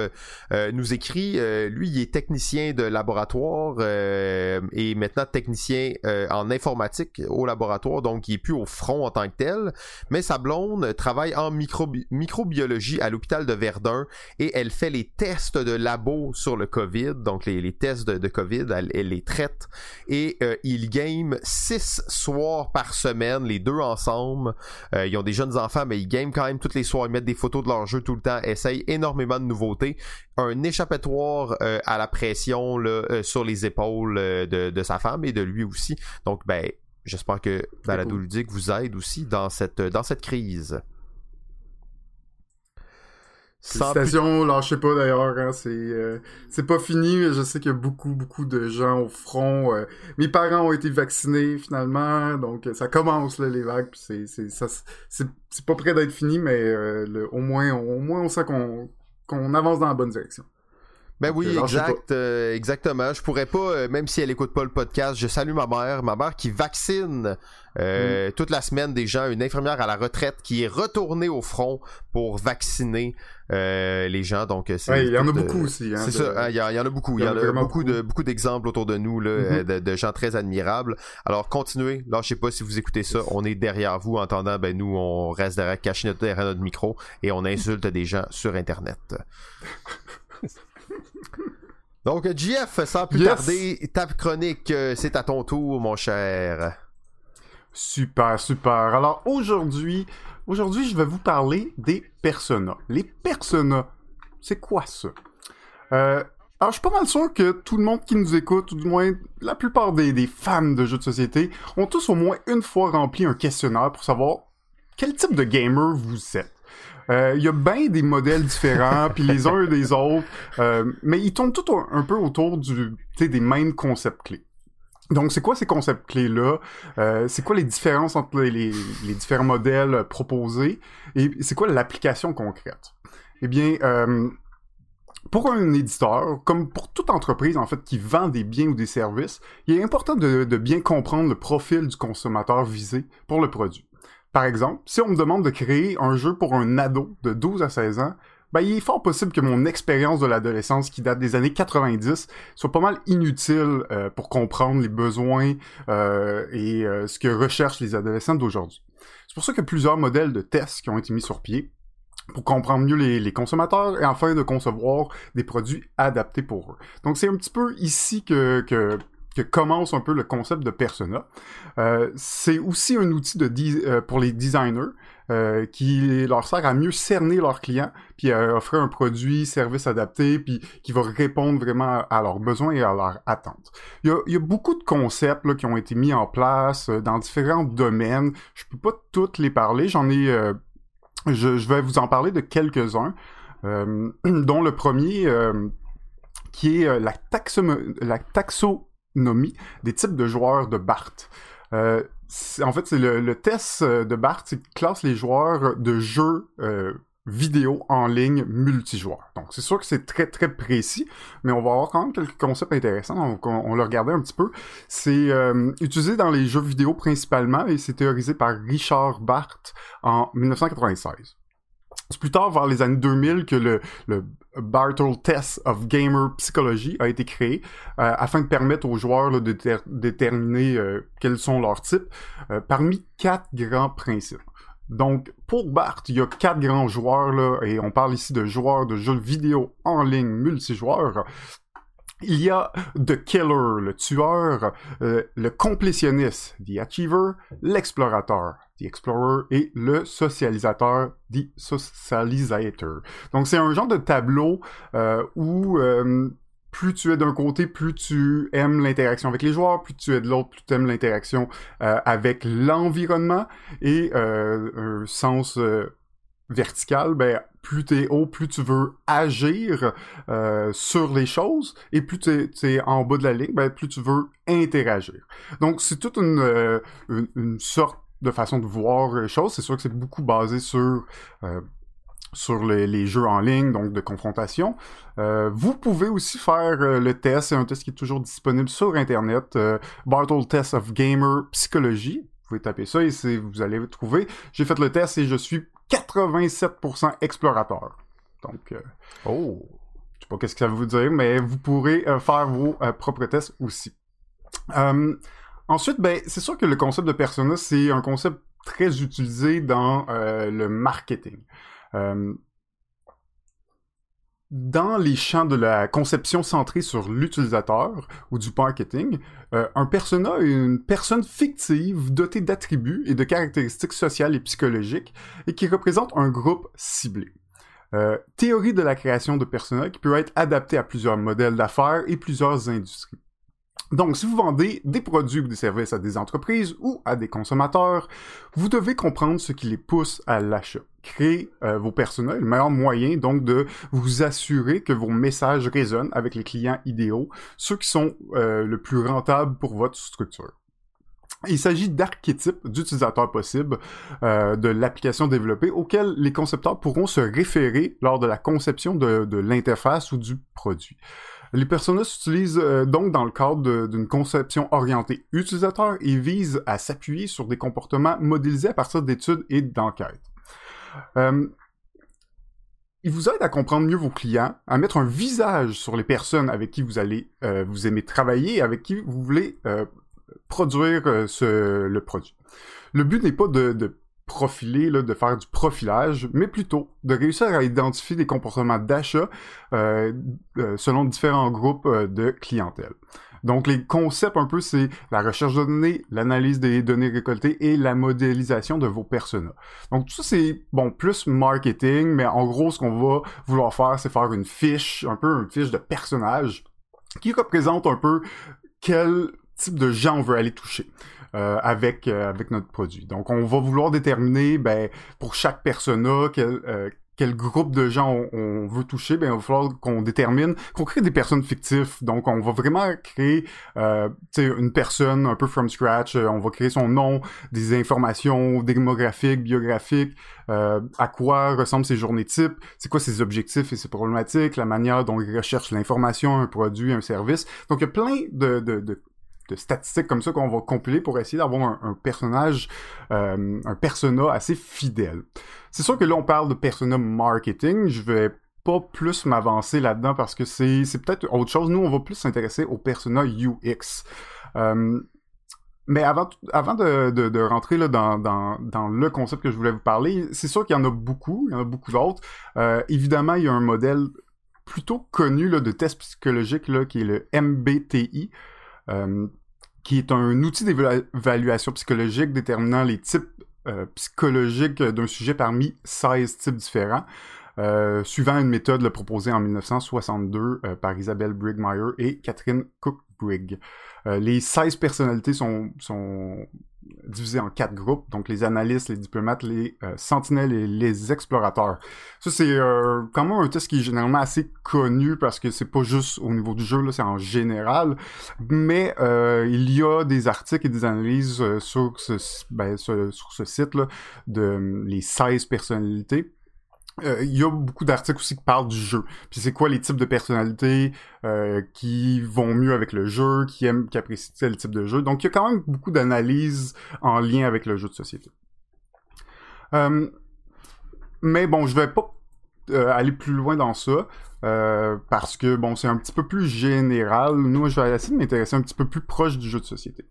nous écrit, lui, il est technicien de laboratoire et maintenant technicien en informatique au laboratoire, donc il est plus au front en tant que tel, mais sa blonde travaille en microbiologie à l'hôpital de Verdun et elle fait les tests de labo sur le COVID, donc les, tests de, COVID, elle, les traite et euh, ils game six soirs par semaine, les deux ensemble. Euh, ils ont des jeunes enfants, mais ils game quand même toutes les soirs, ils mettent des photos de leur jeu tout le temps, essayent énormément de nouveautés. Un échappatoire euh, à la pression là, sur les épaules de, de sa femme et de lui aussi. Donc, ben, J'espère que Balado cool. Ludique vous aide aussi dans cette, dans cette crise. Félicitations, plus... lâchez pas d'ailleurs, hein, c'est euh, c'est pas fini, mais je sais qu'il y a beaucoup beaucoup de gens au front. Euh, mes parents ont été vaccinés finalement, donc ça commence là les vagues, puis c'est c'est ça c'est pas près d'être fini, mais euh, le, au moins au moins on sent qu'on qu'on avance dans la bonne direction. Ben oui, euh, exact, euh, exactement. Je pourrais pas, euh, même si elle écoute pas le podcast, je salue ma mère, ma mère qui vaccine mm. toute la semaine des gens, une infirmière à la retraite qui est retournée au front pour vacciner les gens. Donc c'est. il y en a beaucoup aussi. Hein, c'est ça, hein, il y, en a beaucoup. Il y, en a, beaucoup, de beaucoup d'exemples autour de nous là, mm-hmm. de, gens très admirables. Alors continuez. Là, je sais pas si vous écoutez ça, on est derrière vous. En attendant, ben nous, on reste derrière, caché derrière notre micro et on insulte des gens sur Internet. (laughs) Donc, JF, sans plus tarder, ta chronique, euh, c'est à ton tour, mon cher. Super, super. Alors, aujourd'hui, aujourd'hui, je vais vous parler des personas. Les personas, c'est quoi ça? Euh, alors, je suis pas mal sûr que tout le monde qui nous écoute, ou du moins la plupart des, des fans de jeux de société, ont tous au moins une fois rempli un questionnaire pour savoir quel type de gamer vous êtes. Euh, il y a bien des modèles différents, puis les uns des autres, euh, mais ils tournent tout un, peu autour du, des mêmes concepts clés. Donc, c'est quoi ces concepts clés-là? Euh, c'est quoi les différences entre les, les, différents modèles proposés? Et c'est quoi l'application concrète? Eh bien, euh, pour un éditeur, comme pour toute entreprise en fait qui vend des biens ou des services, il est important de, de bien comprendre le profil du consommateur visé pour le produit. Par exemple, si on me demande de créer un jeu pour un ado de 12 à 16 ans, ben, il est fort possible que mon expérience de l'adolescence qui date des années 90 soit pas mal inutile euh, pour comprendre les besoins euh, et euh, ce que recherchent les adolescents d'aujourd'hui. C'est pour ça a plusieurs modèles de tests qui ont été mis sur pied pour comprendre mieux les, consommateurs et enfin de concevoir des produits adaptés pour eux. Donc c'est un petit peu ici que, que commence un peu le concept de persona. Euh, c'est aussi un outil euh, pour les designers euh, qui leur sert à mieux cerner leurs clients, puis à offrir un produit, service adapté, puis qui va répondre vraiment à leurs besoins et à leurs attentes. Il y a, beaucoup de concepts qui ont été mis en place dans différents domaines. Je peux pas toutes les parler, j'en ai... Je, je, vais vous en parler de quelques-uns, (clears throat) dont le premier qui est la, taxo la taxo des types de joueurs de BART. Euh, en fait, c'est le, test euh, de BART qui classe les joueurs de jeux euh, vidéo en ligne multijoueurs. Donc, c'est sûr que c'est très, très précis, mais on va avoir quand même quelques concepts intéressants. Donc, on, le regardait un petit peu. C'est utilisé dans les jeux vidéo principalement et c'est théorisé par Richard Barth en 1996. C'est plus tard, vers les années 2000, que le, le Bartle Test of Gamer Psychology a été créé euh, afin de permettre aux joueurs de déterminer euh, quels sont leurs types euh, parmi quatre grands principes. Donc, pour Bart, il y a quatre grands joueurs, là, et on parle ici de joueurs de jeux vidéo en ligne multijoueurs. Il y a The Killer, le tueur, euh, le complétionniste, The Achiever, l'explorateur, The Explorer, et le socialisateur, The Socializator. Donc c'est un genre de tableau euh, où euh, plus tu es d'un côté, plus tu aimes l'interaction avec les joueurs, plus tu es de l'autre, plus tu aimes l'interaction euh, avec l'environnement, et euh, un sens vertical, ben plus t'es haut, plus tu veux agir euh, sur les choses, et plus t'es es en bas de la ligne, ben plus tu veux interagir. Donc c'est toute une, euh, une, sorte de façon de voir les choses. C'est sûr que c'est beaucoup basé sur euh, les, jeux en ligne, donc de confrontation. Vous pouvez aussi faire le test, c'est un test qui est toujours disponible sur Internet, euh, Bartle Test of Gamer Psychologie. Vous pouvez taper ça et vous allez trouver. J'ai fait le test et je suis 87% explorateur. Donc, euh, oh. je sais pas qu'est-ce que ça veut dire, mais vous pourrez euh, faire vos euh, propres tests aussi. ensuite, ben, c'est sûr que le concept de persona, c'est un concept très utilisé dans le marketing dans les champs de la conception centrée sur l'utilisateur ou du marketing, euh, un persona est une personne fictive dotée d'attributs et de caractéristiques sociales et psychologiques et qui représente un groupe ciblé. Euh, théorie de la création de personas qui peut être adaptée à plusieurs modèles d'affaires et plusieurs industries. Donc, si vous vendez des produits ou des services à des entreprises ou à des consommateurs, vous devez comprendre ce qui les pousse à l'achat. Créer euh, vos personas le meilleur moyen, donc, de vous assurer que vos messages résonnent avec les clients idéaux, ceux qui sont euh, le plus rentables pour votre structure. Il s'agit d'archétypes d'utilisateurs possibles euh, de l'application développée auxquels les concepteurs pourront se référer lors de la conception de l'interface ou du produit. Les personas s'utilisent euh, donc dans le cadre d'une conception orientée utilisateur et visent à s'appuyer sur des comportements modélisés à partir d'études et d'enquêtes. Euh, il vous aide à comprendre mieux vos clients, à mettre un visage sur les personnes avec qui vous allez euh, vous aimez travailler, avec qui vous voulez euh, produire le produit. Le but n'est pas de profiler, là, de faire du profilage, mais plutôt de réussir à identifier des comportements d'achat euh, euh, selon différents groupes euh, de clientèle. Donc les concepts un peu, c'est la recherche de données, l'analyse des données récoltées et la modélisation de vos personas. Donc tout ça c'est bon plus marketing, mais en gros ce qu'on va vouloir faire, c'est faire une fiche, un peu une fiche de personnage qui représente un peu quel type de gens on veut aller toucher euh, avec euh, avec notre produit. Donc on va vouloir déterminer ben pour chaque persona quel euh, quel groupe de gens on, on, veut toucher, ben il va falloir qu'on détermine, qu'on crée des personnes fictives. Donc on va vraiment créer euh, une personne un peu from scratch. Euh, on va créer son nom, des informations démographiques, biographiques, euh, à quoi ressemblent ses journées types, c'est quoi ses objectifs et ses problématiques, la manière dont il recherche l'information, un produit, un service. Donc il y a plein de, de, de de statistiques comme ça qu'on va compiler pour essayer d'avoir un, personnage, euh, un persona assez fidèle. C'est sûr que là, on parle de persona marketing. Je vais pas plus m'avancer là-dedans parce que c'est, peut-être autre chose. Nous, on va plus s'intéresser au persona UX. Euh, mais avant, avant de, rentrer là dans, dans, le concept que je voulais vous parler, c'est sûr qu'il y en a beaucoup, il y en a beaucoup d'autres. Euh, évidemment, il y a un modèle plutôt connu là, de test psychologique là, qui est le MBTI. Qui est un outil d'évaluation psychologique déterminant les types euh, psychologiques d'un sujet parmi 16 types différents, euh, suivant une méthode proposée en 1962 euh, par Isabelle Brigmeyer et Catherine Cook-Brigg. Euh, les 16 personnalités sont, sont divisés en quatre groupes, donc les analystes, les diplomates, les euh, sentinelles et les explorateurs. Ça, c'est euh, quand même un test qui est généralement assez connu parce que c'est pas juste au niveau du jeu, là, c'est en général, mais euh, il y a des articles et des analyses euh, sur ce, ben, sur, ce site-là de euh, les 16 personnalités il euh, y a beaucoup d'articles aussi qui parlent du jeu. Puis c'est quoi les types de personnalités euh, qui vont mieux avec le jeu, qui aiment, qui apprécient tel type de jeu. Donc il y a quand même beaucoup d'analyses en lien avec le jeu de société. Euh, mais bon, je vais pas euh, aller plus loin dans ça. Euh, parce que bon, c'est un petit peu plus général. Nous, je vais essayer de m'intéresser un petit peu plus proche du jeu de société.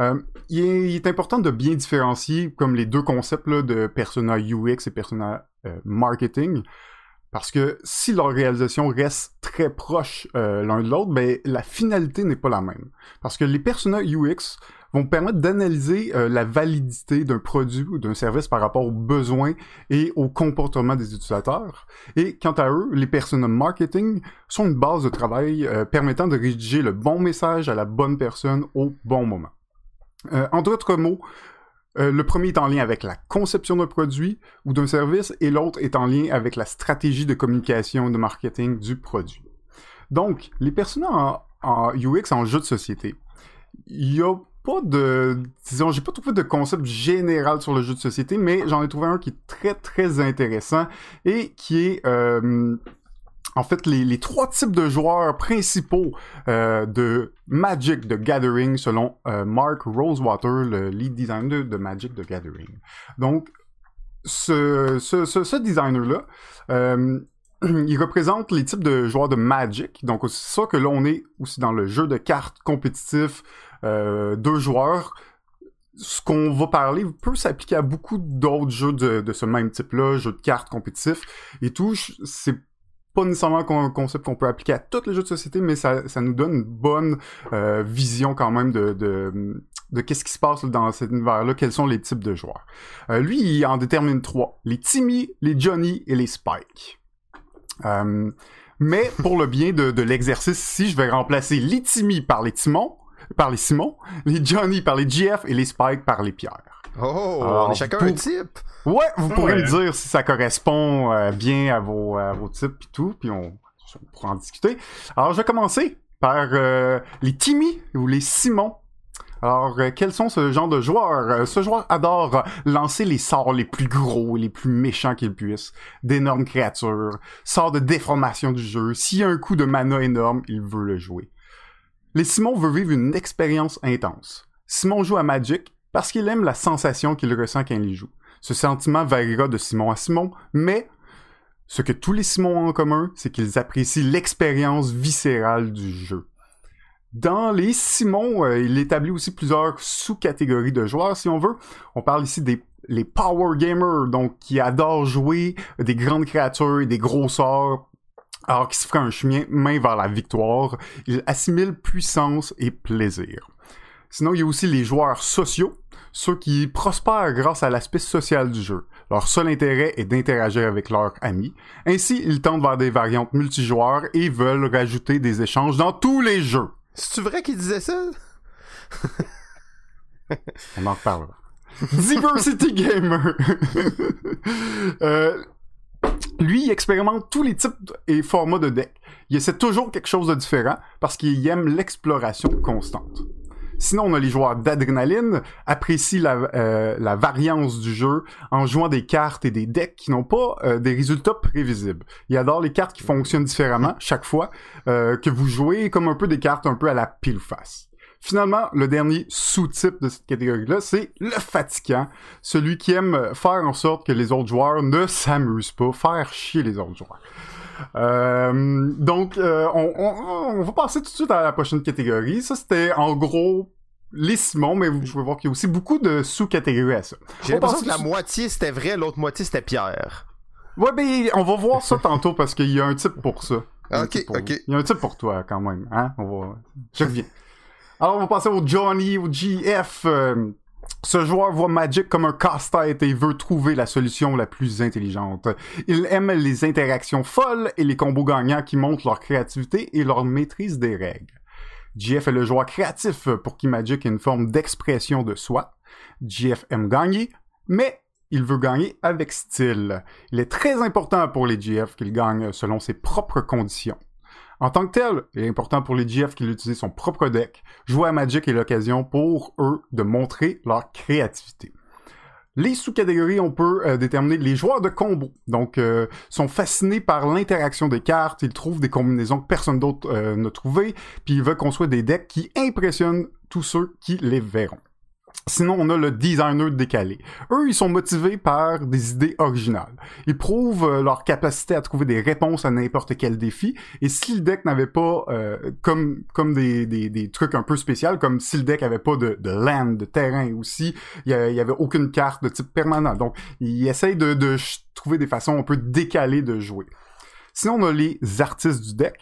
Euh, il, est, important de bien différencier comme les deux concepts là, de persona UX et persona euh, marketing. Parce que si leur réalisation reste très proche euh, l'un de l'autre, ben la finalité n'est pas la même. Parce que les personas UX vont permettre d'analyser la validité d'un produit ou d'un service par rapport aux besoins et au comportement des utilisateurs. Et quant à eux, les personas marketing sont une base de travail permettant de rédiger le bon message à la bonne personne au bon moment. Euh, en d'autres mots, euh, le premier est en lien avec la conception d'un produit ou d'un service et l'autre est en lien avec la stratégie de communication et de marketing du produit. Donc, les personnages en, en UX en jeu de société, il y a pas de disons j'ai pas trouvé de concept général sur le jeu de société mais j'en ai trouvé un qui est très très intéressant et qui est euh, en fait les, trois types de joueurs principaux euh, de Magic the Gathering selon euh, Mark Rosewater, le lead designer de Magic the Gathering. Donc, ce, designer-là, euh, (clears throat) il représente les types de joueurs de Magic. Donc, c'est ça que là, on est aussi dans le jeu de cartes compétitif, deux joueurs ce qu'on va parler peut s'appliquer à beaucoup d'autres jeux de, ce même type-là, jeux de cartes compétitifs et tout. Pas nécessairement un concept qu'on peut appliquer à tous les jeux de société, mais ça, ça nous donne une bonne euh, vision quand même de, de, de qu'est-ce qui se passe dans cet univers-là, quels sont les types de joueurs. Euh, lui, il en détermine trois. Les Timmy, les Johnny et les Spike. Euh, mais pour le bien de, de l'exercice ici, je vais remplacer les Timmy par les Timons, par les Simons, les Johnny par les GF et les Spike par les Pierre. Oh, Alors, on est chacun pour... un type. Ouais, vous pourrez ouais. me dire si ça correspond euh, bien à vos, à vos types et tout, puis on, on, pourra en discuter. Alors, je vais commencer par euh, les Timmy ou les Simons. Alors, euh, quels sont ce genre de joueurs? Euh, ce joueur adore lancer les sorts les plus gros, les plus méchants qu'il puisse. D'énormes créatures, sorts de déformation du jeu. S'il y a un coup de mana énorme, il veut le jouer. Les Simons veut vivre une expérience intense. Simon joue à Magic parce qu'il aime la sensation qu'il ressent quand il joue. Ce sentiment variera de Simon à Simon, mais ce que tous les Simons ont en commun, c'est qu'ils apprécient l'expérience viscérale du jeu. Dans les Simons, euh, il établit aussi plusieurs sous-catégories de joueurs, si on veut. On parle ici des power gamers, donc qui adorent jouer des grandes créatures et des gros sorts, alors qu'ils se feraient un chemin vers la victoire. Ils assimilent puissance et plaisir. Sinon, il y a aussi les joueurs sociaux, ceux qui prospèrent grâce à l'aspect social du jeu. Leur seul intérêt est d'interagir avec leurs amis. Ainsi, ils tendent vers des variantes multijoueurs et veulent rajouter des échanges dans tous les jeux. C'est-tu vrai qu'il disait ça? (laughs) On en reparlera. Diversity Gamer. (laughs) euh, lui, il expérimente tous les types et formats de deck. Il essaie toujours quelque chose de différent parce qu'il aime l'exploration constante. Sinon, on a les joueurs d'adrénaline, apprécient la, euh, la variance du jeu en jouant des cartes et des decks qui n'ont pas euh, des résultats prévisibles. Ils adorent les cartes qui fonctionnent différemment chaque fois euh, que vous jouez, comme un peu des cartes un peu à la pile face. Finalement, le dernier sous-type de cette catégorie-là, c'est le fatigant, celui qui aime faire en sorte que les autres joueurs ne s'amusent pas, faire chier les autres joueurs. Euh, donc, euh, on, on, on, va passer tout de suite à la prochaine catégorie. Ça, c'était en gros les Simons, mais vous pouvez voir qu'il y a aussi beaucoup de sous-catégories à ça. J'ai l'impression que la moitié c'était vrai, l'autre moitié c'était Pierre. Ouais, ben, on va voir ça tantôt parce qu'il y a un type pour ça. Ok, pour... ok. Il y a un type pour toi quand même, hein? On va... Je reviens. Alors, on va passer au Johnny, au GF. Euh, ce joueur voit Magic comme un casse-tête et veut trouver la solution la plus intelligente. Il aime les interactions folles et les combos gagnants qui montrent leur créativité et leur maîtrise des règles. GF est le joueur créatif pour qui Magic est une forme d'expression de soi. GF aime gagner, mais il veut gagner avec style. Il est très important pour les GF qu'il gagne selon ses propres conditions. En tant que tel, il est important pour les GF qu'ils utilisent son propre deck. Jouer à Magic est l'occasion pour eux de montrer leur créativité. Les sous-catégories, on peut euh, déterminer les joueurs de combo. Donc, euh, sont fascinés par l'interaction des cartes. Ils trouvent des combinaisons que personne d'autre euh, n'a trouvées. Puis ils veulent construire des decks qui impressionnent tous ceux qui les verront. Sinon, on a le designer décalé. Eux, ils sont motivés par des idées originales. Ils prouvent euh, leur capacité à trouver des réponses à n'importe quel défi. Et si le deck n'avait pas, euh, comme comme des, des, des, trucs un peu spéciaux, comme si le deck avait pas de, de land, de terrain aussi, il y, avait, aucune carte de type permanent. Donc, ils essayent de, de trouver des façons un peu décalées de jouer. Sinon, on a les artistes du deck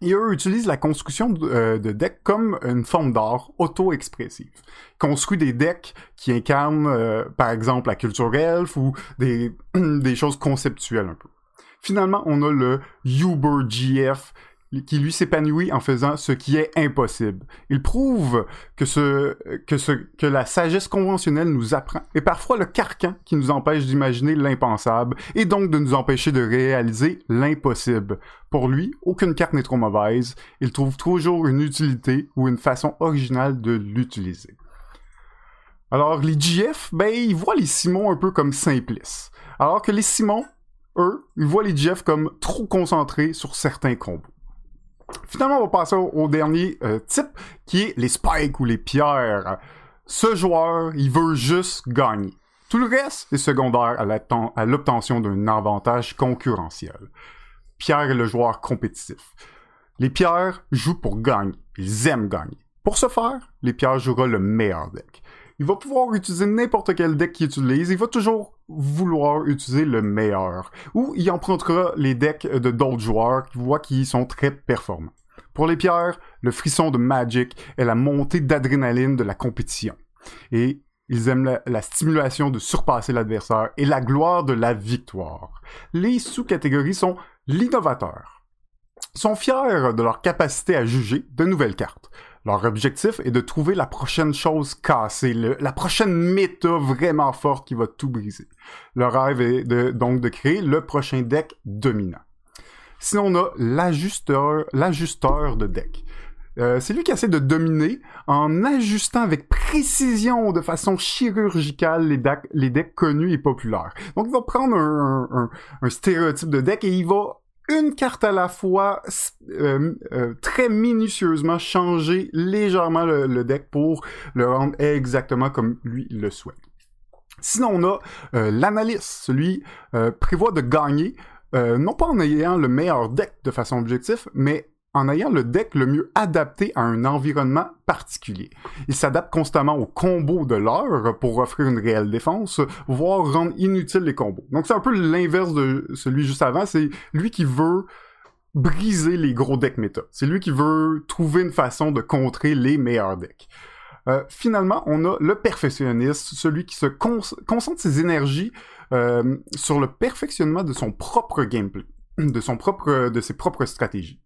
et eux utilisent la construction de, euh, decks comme une forme d'art auto-expressive. Ils construisent des decks qui incarnent, euh, par exemple, la culture elfe ou des, (clears throat) des choses conceptuelles un peu. Finalement, on a le Uber GF qui lui s'épanouit en faisant ce qui est impossible. Il prouve que ce, que ce, que la sagesse conventionnelle nous apprend, et parfois le carcan qui nous empêche d'imaginer l'impensable, et donc de nous empêcher de réaliser l'impossible. Pour lui, aucune carte n'est trop mauvaise, il trouve toujours une utilité ou une façon originale de l'utiliser. Alors, les GF, ben, ils voient les Simons un peu comme simplices. Alors que les Simons, eux, ils voient les GF comme trop concentrés sur certains combos. Finalement, on va passer au, dernier euh, type, qui est les spikes ou les pierres. Ce joueur, il veut juste gagner. Tout le reste est secondaire à l'obtention d'un avantage concurrentiel. Pierre est le joueur compétitif. Les pierres jouent pour gagner. Ils aiment gagner. Pour ce faire, les pierres joueront le meilleur deck il va pouvoir utiliser n'importe quel deck qu'il utilise, il va toujours vouloir utiliser le meilleur. Ou il empruntera les decks de d'autres joueurs qui voient qu'ils sont très performants. Pour les pierres, le frisson de Magic est la montée d'adrénaline de la compétition. Et ils aiment la, stimulation de surpasser l'adversaire et la gloire de la victoire. Les sous-catégories sont l'innovateur. Sont fiers de leur capacité à juger de nouvelles cartes. Leur objectif est de trouver la prochaine chose cassée, la prochaine méta vraiment forte qui va tout briser. Leur rêve est donc de créer le prochain deck dominant. Sinon, on a l'ajusteur, l'ajusteur de deck. Euh, c'est lui qui essaie de dominer en ajustant avec précision, de façon chirurgicale, les, les decks connus et populaires. Donc, il va prendre un, un stéréotype de deck et il va une carte à la fois, euh, euh, très minutieusement changer légèrement le, deck pour le rendre exactement comme lui le souhaite. Sinon, on a euh, l'analyste. Celui prévoit de gagner, non pas en ayant le meilleur deck de façon objective, mais en ayant le deck le mieux adapté à un environnement particulier. Il s'adapte constamment aux combos de l'heure pour offrir une réelle défense, voire rendre inutiles les combos. Donc c'est un peu l'inverse de celui juste avant, c'est lui qui veut briser les gros decks méta. C'est lui qui veut trouver une façon de contrer les meilleurs decks. Euh, finalement, on a le perfectionniste, celui qui se concentre ses énergies euh, sur le perfectionnement de son propre gameplay, de son propre, de ses propres stratégies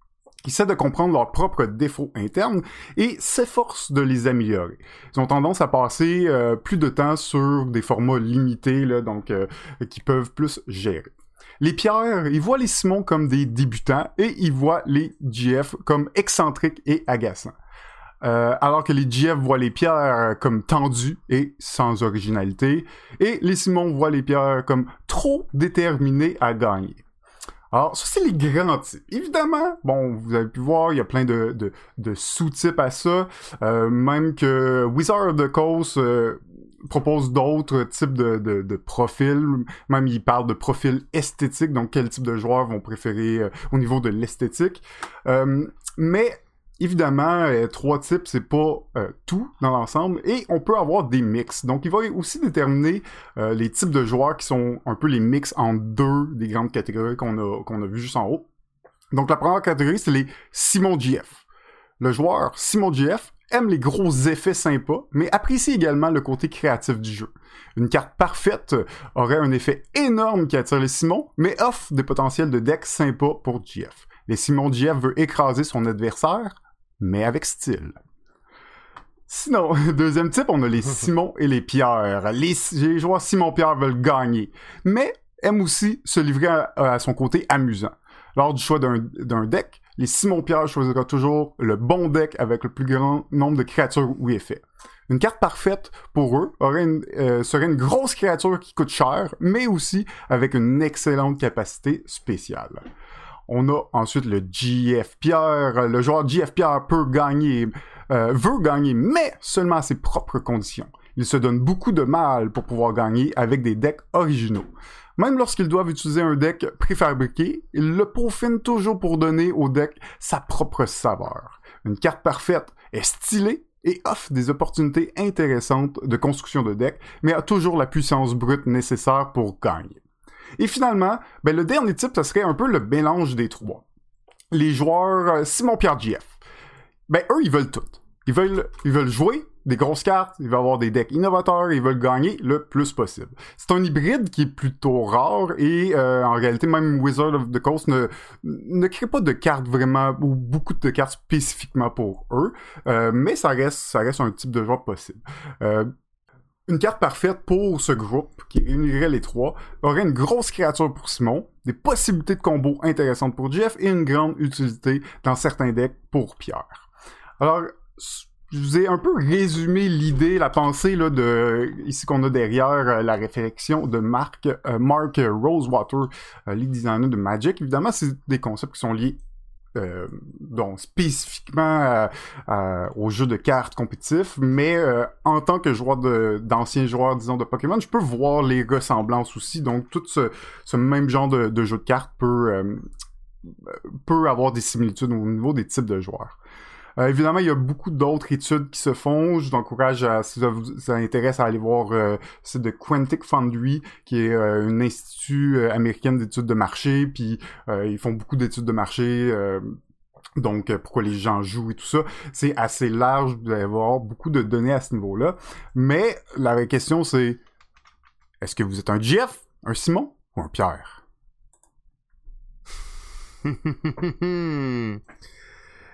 essaient de comprendre leurs propres défauts internes et s'efforcent de les améliorer. Ils ont tendance à passer euh, plus de temps sur des formats limités, donc euh, qui peuvent plus gérer. Les pierres, ils voient les Simons comme des débutants et ils voient les GF comme excentriques et agaçants. Euh, alors que les GF voient les pierres comme tendues et sans originalité, et les Simons voient les pierres comme trop déterminés à gagner. Alors, ça, c'est les grands types. Évidemment, bon, vous avez pu voir, il y a plein de, de, sous-types à ça. Euh, même que Wizard of the Coast euh, propose d'autres types de, de, profils. Même, il parle de profils esthétiques, donc quel type de joueurs vont préférer euh, au niveau de l'esthétique. mais Évidemment, euh, trois types, c'est pas euh, tout dans l'ensemble, et on peut avoir des mix. Donc, il va aussi déterminer euh, les types de joueurs qui sont un peu les mix en deux des grandes catégories qu'on a, qu'on a vues juste en haut. Donc, la première catégorie, c'est les Simon GF. Le joueur Simon GF aime les gros effets sympas, mais apprécie également le côté créatif du jeu. Une carte parfaite aurait un effet énorme qui attire les Simons, mais offre des potentiels de deck sympas pour GF. Les Simon GF veut écraser son adversaire, mais avec style. Sinon, (laughs) deuxième type, on a les (laughs) Simon et les Pierre. Les, les joueurs Simon-Pierre veulent gagner, mais aiment aussi se livrer à, son côté amusant. Lors du choix d'un deck, les Simon-Pierre choisiront toujours le bon deck avec le plus grand nombre de créatures ou effets. Une carte parfaite pour eux aurait euh, serait une grosse créature qui coûte cher, mais aussi avec une excellente capacité spéciale. On a ensuite le GF. Le joueur GF Pierre peut gagner, euh, veut gagner, mais seulement à ses propres conditions. ils se donnent beaucoup de mal pour pouvoir gagner avec des decks originaux. Même lorsqu'ils doivent utiliser un deck préfabriqué, ils le peaufinent toujours pour donner au deck sa propre saveur. Une carte parfaite est stylée et offre des opportunités intéressantes de construction de deck, mais a toujours la puissance brute nécessaire pour gagner. Et finalement, ben, le dernier type, ça serait un peu le mélange des trois. Les joueurs euh, Simon-Pierre GF. Ben, eux, ils veulent tout. Ils veulent, jouer des grosses cartes, ils veulent avoir des decks innovateurs, ils veulent gagner le plus possible. C'est un hybride qui est plutôt rare et euh, en réalité même Wizard of the Coast ne, ne crée pas de cartes vraiment ou beaucoup de cartes spécifiquement pour eux, euh, mais ça reste ça reste un type de joueur possible. Une carte parfaite pour ce groupe qui réunirait les trois aurait une grosse créature pour Simon, des possibilités de combos intéressantes pour Jeff et une grande utilité dans certains decks pour Pierre. Alors, je vous ai un peu résumé l'idée, la pensée là, de ici qu'on a derrière euh, la réflexion de Mark, euh, Mark Rosewater, euh, lead designer de Magic. Évidemment, c'est des concepts qui sont liés euh, donc spécifiquement au jeu de cartes compétitif, mais en tant que joueur d'anciens joueurs, disons, de Pokémon, je peux voir les ressemblances aussi. Donc tout ce, même genre de, jeu de cartes peut peut avoir des similitudes au niveau des types de joueurs. Euh, évidemment, il y a beaucoup d'autres études qui se font. Je vous encourage, à, si ça vous intéresse, à aller voir euh, c'est de Quantic Foundry, qui est euh, un institut euh, américain d'études de marché. Puis ils font beaucoup d'études de marché. donc, pourquoi les gens jouent et tout ça, c'est assez large. Vous allez avoir beaucoup de données à ce niveau-là. Mais la question, c'est est-ce que vous êtes un Jeff, un Simon ou un Pierre? (laughs)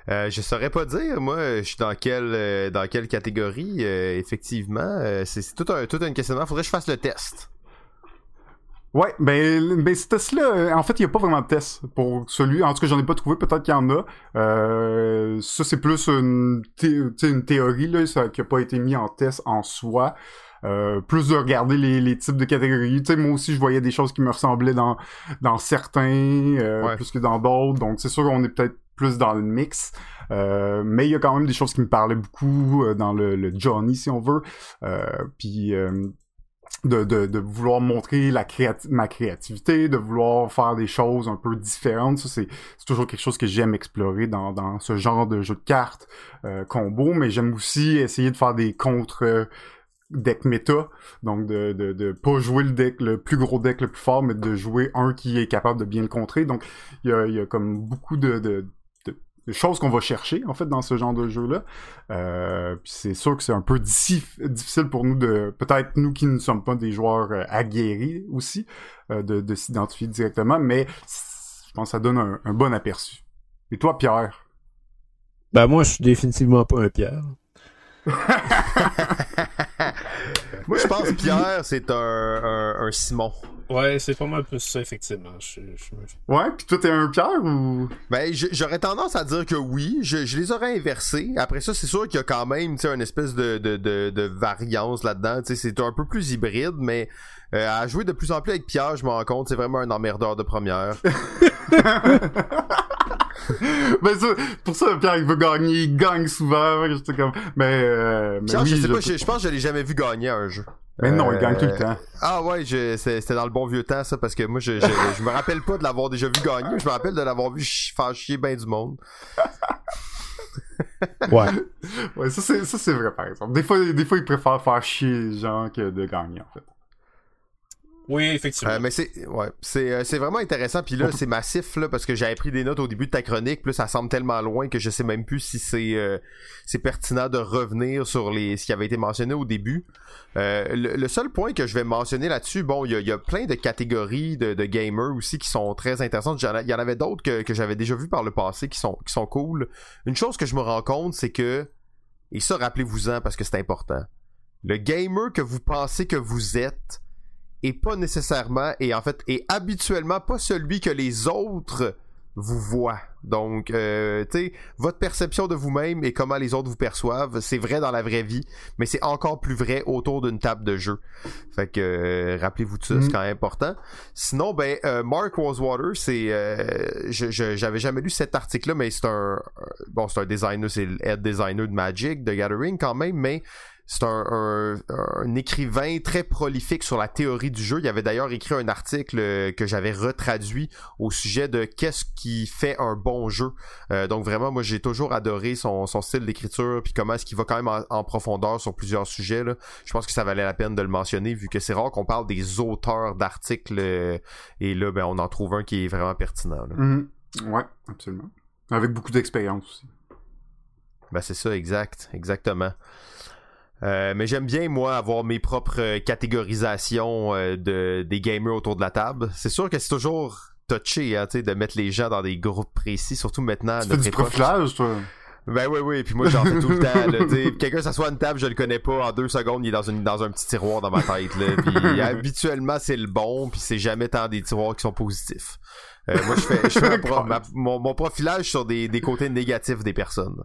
Euh, je saurais pas dire, moi, je suis dans quelle euh, dans quelle catégorie. Euh, effectivement, euh, c'est tout un tout un questionnement. Faudrait que je fasse le test. Ouais, ben, ben ce test-là, en fait, il n'y a pas vraiment de test pour celui. En tout cas, j'en ai pas trouvé. Peut-être qu'il y en a. Euh, ça, c'est plus une, une théorie là, ça, qui a pas été mis en test en soi. Euh, plus de regarder les, les types de catégories. Tu sais, moi aussi, je voyais des choses qui me ressemblaient dans dans certains, euh, plus que dans d'autres. Donc, c'est sûr qu'on est peut-être plus dans le mix. Euh, mais il y a quand même des choses qui me parlaient beaucoup euh, dans le, le, Johnny, si on veut. Euh, puis de, de, de, vouloir montrer la créati ma créativité, de vouloir faire des choses un peu différentes. Ça, c'est toujours quelque chose que j'aime explorer dans, dans ce genre de jeu de cartes combo, mais j'aime aussi essayer de faire des contre deck méta, donc de, de, de pas jouer le deck, le plus gros deck le plus fort, mais de jouer un qui est capable de bien le contrer. Donc il y a, y a comme beaucoup de, de, choses qu'on va chercher en fait dans ce genre de jeu là euh, puis c'est sûr que c'est un peu difficile pour nous de peut-être nous qui ne sommes pas des joueurs euh, aguerris aussi euh, de, de s'identifier directement mais je pense que ça donne un, un, bon aperçu. Et toi Pierre? Ben moi je suis définitivement pas un Pierre (laughs) moi je pense que Pierre c'est un, un, un Simon Ouais, c'est pas mal plus ça, effectivement. Je, Ouais, puis toi, t'es un Pierre ou? Ben, j'aurais tendance à dire que oui. Je, je les aurais inversés. Après ça, c'est sûr qu'il y a quand même, tu sais, une espèce de, de, de, de variance là-dedans. Tu sais, c'est un peu plus hybride, mais euh, à jouer de plus en plus avec Pierre, je me rends compte, c'est vraiment un emmerdeur de première. (laughs) (laughs) ben ça, pour ça, Pierre, il veut gagner, il gagne souvent. Comme... Mais, euh, mais Pierre, je sais pas, je, je pense que je l'ai jamais vu gagner un jeu. Mais non, il gagne tout le Euh, temps. Ah ouais, c'était dans le bon vieux temps ça parce que moi je, me rappelle pas de l'avoir déjà vu gagner, mais je me rappelle de l'avoir vu faire chier ben du monde. (laughs) Ouais. Ouais, ça c'est ça c'est vrai par exemple. Des fois des fois il préfère faire chier les gens que de gagner en fait. Oui, effectivement. Euh, mais c'est ouais, c'est euh, c'est vraiment intéressant puis là c'est massif là parce que j'avais pris des notes au début de ta chronique, plus ça semble tellement loin que je sais même plus si c'est euh, c'est pertinent de revenir sur les ce qui avait été mentionné au début. Euh, le, le seul point que je vais mentionner là-dessus, bon, il y a, y a plein de catégories de, de gamers aussi qui sont très intéressantes. Il y en avait d'autres que, que j'avais déjà vu par le passé qui sont qui sont cool. Une chose que je me rends compte, c'est que et ça rappelez-vous-en parce que c'est important. Le gamer que vous pensez que vous êtes est pas nécessairement et en fait est habituellement pas celui que les autres vous voient. Donc, euh, tu sais, votre perception de vous-même et comment les autres vous perçoivent, c'est vrai dans la vraie vie, mais c'est encore plus vrai autour d'une table de jeu. Fait que euh, rappelez-vous de ça, c'est Mm. quand même important. Sinon, ben euh, Mark Rosewater, c'est, euh, j'avais jamais lu cet article-là, mais c'est un, euh, bon, c'est un designer, c'est le head designer de Magic, de Gathering quand même, mais c'est un, un, écrivain très prolifique sur la théorie du jeu. Il avait d'ailleurs écrit un article euh, que j'avais retraduit au sujet de qu'est-ce qui fait un bon jeu. Euh, donc vraiment, moi j'ai toujours adoré son, son style d'écriture, puis comment est-ce qu'il va quand même en, profondeur sur plusieurs sujets. Là. Je pense que ça valait la peine de le mentionner, vu que c'est rare qu'on parle des auteurs d'articles, euh, et là, ben, on en trouve un qui est vraiment pertinent. Là. Mm-hmm. Ouais, absolument. Avec beaucoup d'expérience aussi. Ben c'est ça, exact, exactement. Euh, mais j'aime bien moi avoir mes propres catégorisations euh, de des gamers autour de la table. C'est sûr que c'est toujours touché hein, de mettre les gens dans des groupes précis, surtout maintenant. Tu fais du profilage, toi? Ben oui, oui, puis moi j'en fais tout le temps. Quelqu'un s'assoit à une table, je le connais pas, en deux secondes, il est dans, une, dans un petit tiroir dans ma tête. Là, puis (laughs) habituellement c'est le bon, puis c'est jamais tant des tiroirs qui sont positifs. Euh, moi je fais, je fais (laughs) mon, mon, profilage sur des, des côtés négatifs des personnes.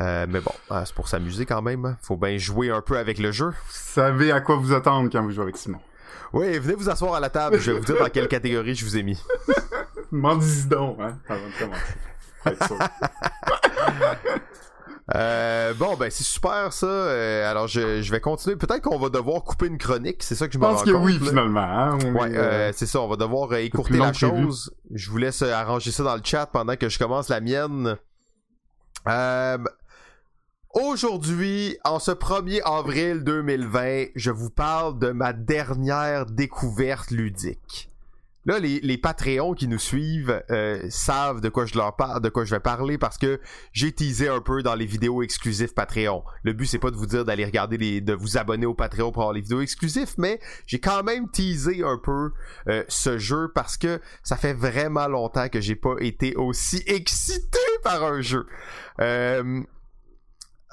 Euh, mais bon, ah, c'est pour s'amuser quand même. Faut bien jouer un peu avec le jeu. Vous savez à quoi vous attendre quand vous jouez avec Simon. Oui, venez vous asseoir à la table. Je vais vous dire dans quelle catégorie je vous ai mis. (laughs) M'en dis donc, hein, avant de commencer. (laughs) Euh, bon, ben c'est super ça. Euh, alors je, je vais continuer. Peut-être qu'on va devoir couper une chronique. C'est ça que je me pense que oui, finalement. Hein, ouais, euh, c'est ça. On va devoir écourter la chose. Je vous laisse arranger ça dans le chat pendant que je commence la mienne. Aujourd'hui, en ce 1er avril 2020, je vous parle de ma dernière découverte ludique. Là, les, les Patreons qui nous suivent euh, savent de quoi je leur parle, de quoi je vais parler parce que j'ai teasé un peu dans les vidéos exclusives Patreon. Le but c'est pas de vous dire d'aller regarder les, de vous abonner au Patreon pour avoir les vidéos exclusives, mais j'ai quand même teasé un peu euh, ce jeu parce que ça fait vraiment longtemps que j'ai pas été aussi (laughs) excité par un jeu. Euh,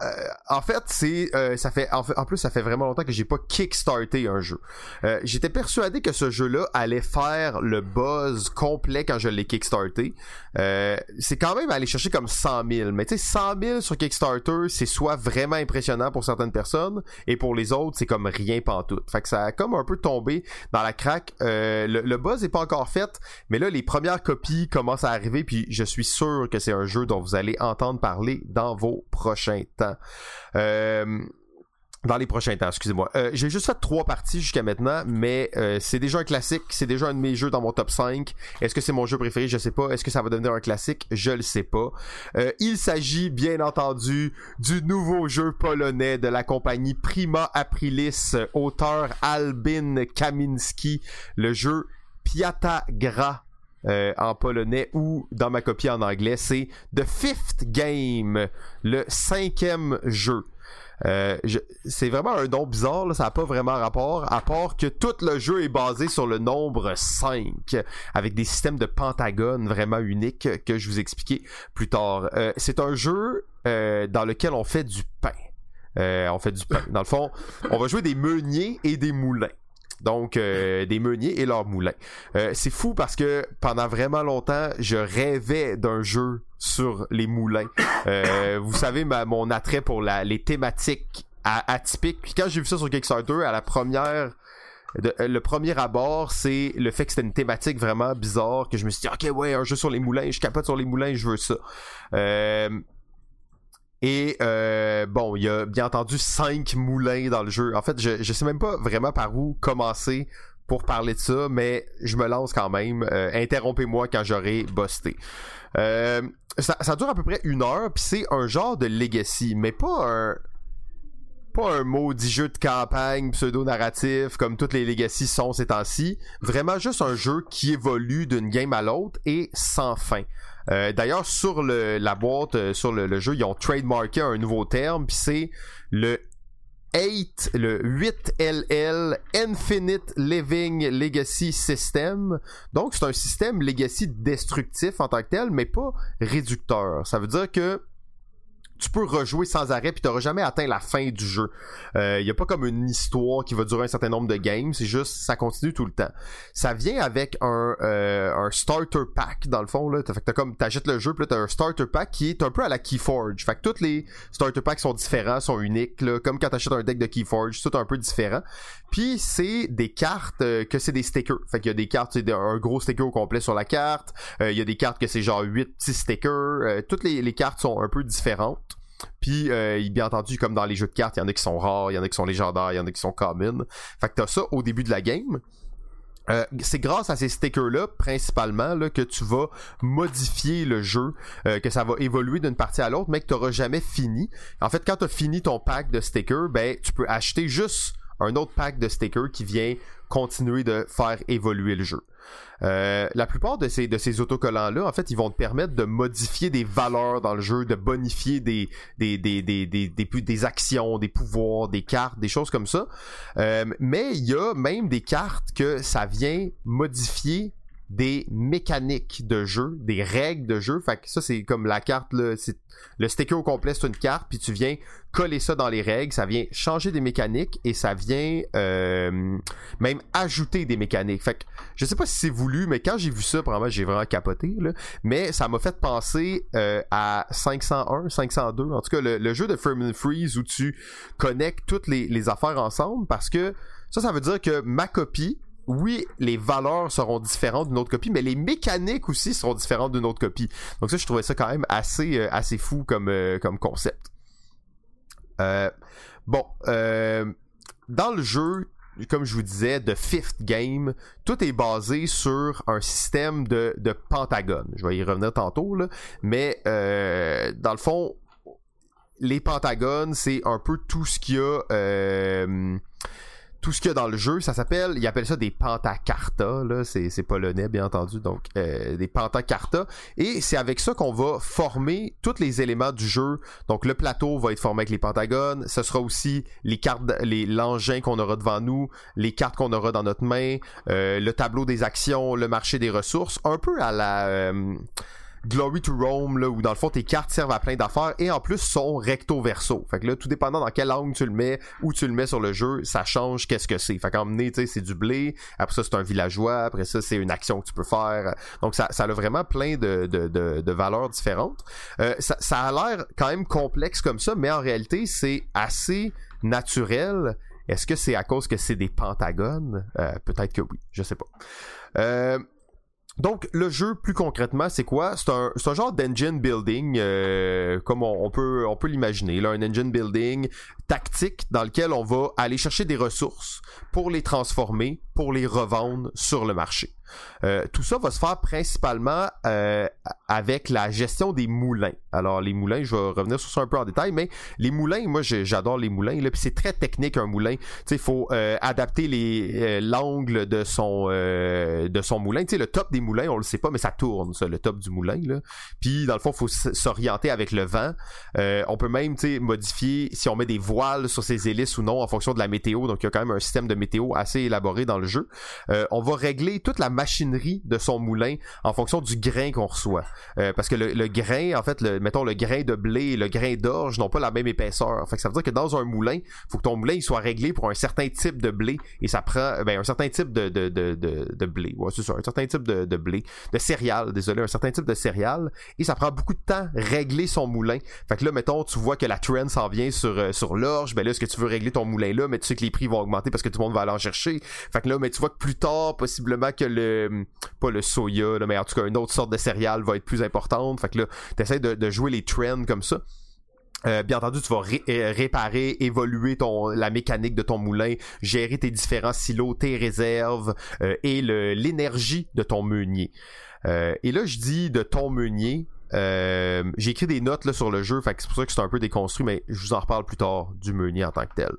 euh, en fait, c'est euh, ça fait en, plus ça fait vraiment longtemps que j'ai pas kickstarté un jeu. Euh, j'étais persuadé que ce jeu-là allait faire le buzz complet quand je l'ai kickstarté. c'est quand même aller chercher comme 100 000, mais tu sais 100 000 sur Kickstarter, c'est soit vraiment impressionnant pour certaines personnes et pour les autres, c'est comme rien pantoute. Fait que ça a comme un peu tombé dans la craque. Le, le, buzz est pas encore fait, mais là les premières copies commencent à arriver puis je suis sûr que c'est un jeu dont vous allez entendre parler dans vos prochains temps. Euh, dans les prochains temps, excusez-moi. Euh, j'ai juste fait trois parties jusqu'à maintenant, mais euh, c'est déjà un classique, c'est déjà un de mes jeux dans mon top 5. Est-ce que c'est mon jeu préféré? Je sais pas. Est-ce que ça va devenir un classique? Je le sais pas. il s'agit, bien entendu, du nouveau jeu polonais de la compagnie Prima Aprilis, auteur Albin Kaminski, le jeu Piata Gra euh, en polonais ou dans ma copie en anglais, c'est The Fifth Game, le cinquième jeu. Euh, c'est vraiment un nom bizarre, là, ça n'a pas vraiment rapport, à part que tout le jeu est basé sur le nombre 5, avec des systèmes de pentagones vraiment uniques que je vous expliquer plus tard. Euh, c'est un jeu dans lequel on fait du pain. on fait du pain. Dans le fond, on va jouer des meuniers et des moulins donc euh, des meuniers et leurs moulins. Euh, c'est fou parce que pendant vraiment longtemps, je rêvais d'un jeu sur les moulins. Euh, vous savez mon attrait pour les thématiques atypiques. Puis quand j'ai vu ça sur Kickstarter, à la première le premier abord, c'est le fait que c'était une thématique vraiment bizarre que je me suis dit ok ouais un jeu sur les moulins, je capote sur les moulins, je veux ça. Et euh, bon, il y a bien entendu cinq moulins dans le jeu. En fait, je, je sais même pas vraiment par où commencer pour parler de ça, mais je me lance quand même. Euh, interrompez-moi quand j'aurai busté. Euh, ça, ça, dure à peu près une heure, puis c'est un genre de legacy, mais pas un pas un maudit jeu de campagne pseudo-narratif comme toutes les legacy sont ces temps-ci. Vraiment juste un jeu qui évolue d'une game à l'autre et sans fin. Euh, d'ailleurs, sur la boîte, euh, sur le, jeu, ils ont trademarké un nouveau terme, puis c'est le 8, le 8LL Infinite Living Legacy System. Donc, c'est un système legacy destructif en tant que tel, mais pas réducteur. Ça veut dire que tu peux rejouer sans arrêt puis t'auras jamais atteint la fin du jeu. Il euh, y a pas comme une histoire qui va durer un certain nombre de games, c'est juste ça continue tout le temps. Ça vient avec un, euh, un starter pack dans le fond là, fait que t'as comme t'achètes le jeu puis t'as un starter pack qui est un peu à la Keyforge. Fait que tous les starter packs sont différents, sont uniques là, comme quand t'achètes un deck de Keyforge, tout un peu différent. Puis c'est des cartes euh, que c'est des stickers. Fait qu'il y a des cartes, c'est un gros sticker au complet sur la carte. Il y a des cartes que c'est genre 8 petits stickers. toutes les, les cartes sont un peu différentes. Puis, euh, bien entendu, comme dans les jeux de cartes, il y en a qui sont rares, il y en a qui sont légendaires, il y en a qui sont common. Fait que t'as ça au début de la game. Euh, c'est grâce à ces stickers-là, principalement, là, que tu vas modifier le jeu, euh, que ça va évoluer d'une partie à l'autre, mais que tu n'auras jamais fini. En fait, quand tu as fini ton pack de stickers, ben, tu peux acheter juste un autre pack de stickers qui vient continuer de faire évoluer le jeu. Euh, la plupart de ces, de ces autocollants-là, en fait, ils vont te permettre de modifier des valeurs dans le jeu, de bonifier des, des, des, des, des, des, actions, des pouvoirs, des cartes, des choses comme ça. Euh, mais il y a même des cartes que ça vient modifier des mécaniques de jeu, des règles de jeu. Fait que ça, c'est comme la carte, là, le sticker au complet, c'est une carte, puis tu viens coller ça dans les règles, ça vient changer des mécaniques et ça vient euh, même ajouter des mécaniques. Fait que je sais pas si c'est voulu, mais quand j'ai vu ça, probablement j'ai vraiment capoté, mais ça m'a fait penser euh, à 501, 502, en tout cas le, jeu de Firm Freeze où tu connectes toutes les affaires ensemble parce que ça, ça veut dire que ma copie, oui, les valeurs seront différentes d'une autre copie, mais les mécaniques aussi seront différentes d'une autre copie. Donc ça, je trouvais ça quand même assez, euh, fou comme, euh, concept. Euh, bon, dans le jeu, comme je vous disais, de Fifth Game, tout est basé sur un système de, de pentagone. Je vais y revenir tantôt, là, mais dans le fond, les pentagones, c'est un peu tout ce qu'il y a tout ce qu'il y a dans le jeu, ça s'appelle, ils appellent ça des pentacarta, là, c'est, polonais bien entendu, donc euh, des pentacarta, et c'est avec ça qu'on va former tous les éléments du jeu. Donc le plateau va être formé avec les pentagones, ce sera aussi les cartes, les l'engin qu'on aura devant nous, les cartes qu'on aura dans notre main, euh, le tableau des actions, le marché des ressources, un peu à la euh, Glory to Rome, là, où dans le fond tes cartes servent à plein d'affaires et en plus sont recto verso. Fait que là, tout dépendant dans quel angle tu le mets, où tu le mets sur le jeu, ça change qu'est-ce que c'est. Fait qu'emmener, tu sais, c'est du blé, après ça c'est un villageois, après ça c'est une action que tu peux faire. Donc ça, ça a vraiment plein de, de, de, valeurs différentes. Euh, ça, a l'air quand même complexe comme ça, mais en réalité c'est assez naturel. Est-ce que c'est à cause que c'est des pentagones? Euh, peut-être que oui, je sais pas. Euh, donc le jeu plus concrètement c'est quoi? C'est un, genre d'engine building euh, comme on, peut on peut l'imaginer un engine building tactique dans lequel on va aller chercher des ressources pour les transformer pour les revendre sur le marché. Euh, tout ça va se faire principalement euh, avec la gestion des moulins. Alors les moulins, je vais revenir sur ça un peu en détail, mais les moulins, moi j'adore les moulins. Là, c'est très technique un moulin. il faut euh, adapter les l'angle de son de son moulin. Tu le top des moulins, on le sait pas, mais ça tourne, ça, le top du moulin. Là. Puis dans le fond, faut s'orienter avec le vent. on peut même modifier si on met des voiles sur ses hélices ou non en fonction de la météo. Donc il y a quand même un système de météo assez élaboré dans le jeu. on va régler toute la machinerie de son moulin en fonction du grain qu'on reçoit. Euh, parce que le, grain, en fait, le, mettons le grain de blé et le grain d'orge n'ont pas la même épaisseur. Fait que ça veut dire que dans un moulin, faut que ton moulin il soit réglé pour un certain type de blé et ça prend ben, un certain type de, de, de, de, blé. Ouais, c'est ça, un certain type de, de blé, de céréales, désolé, un certain type de céréales et ça prend beaucoup de temps régler son moulin. Fait que là, mettons, tu vois que la trend s'en vient sur, euh, sur l'orge, ben là, est-ce que tu veux régler ton moulin là, mais tu sais que les prix vont augmenter parce que tout le monde va aller en chercher. Fait que là, mais tu vois que plus tard, possiblement que le pas le soya, mais en tout cas une autre sorte de céréale va être plus importante. Fait que là, t'essaies de, de jouer les trends comme ça. Euh, bien entendu, tu vas euh, réparer, évoluer ton la mécanique de ton moulin, gérer tes différents silos, tes réserves euh, et l'énergie de ton meunier. et là, je dis de ton meunier. J'ai écrit des notes sur le jeu, c'est pour ça que c'est un peu déconstruit, mais je vous en reparle plus tard du meunier en tant que tel.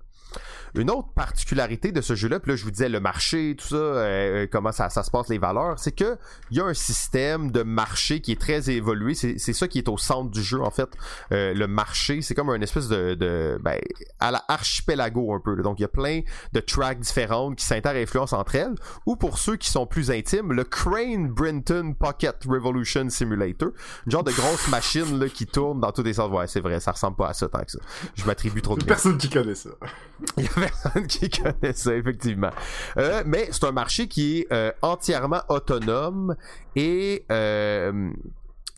Une autre particularité de ce jeu-là, puis là je vous disais le marché, tout ça, euh, euh, comment ça, ça se passe, les valeurs, c'est que il y a un système de marché qui est très évolué. C'est, ça qui est au centre du jeu en fait. Euh, le marché, c'est comme une espèce de, de ben, à la archipelago un peu. Donc il y a plein de tracks différentes qui s'inter-influencent entre elles. Ou pour ceux qui sont plus intimes, le Crane Brinton Pocket Revolution Simulator, une genre de grosse machine là, qui tourne dans tous les sens. Ouais, c'est vrai, ça ressemble pas à ça tant que ça. Je m'attribue trop de (laughs) personne qui connaît ça. Il y a personne qui connaît ça, effectivement. Euh, mais c'est un marché qui est euh, entièrement autonome et euh,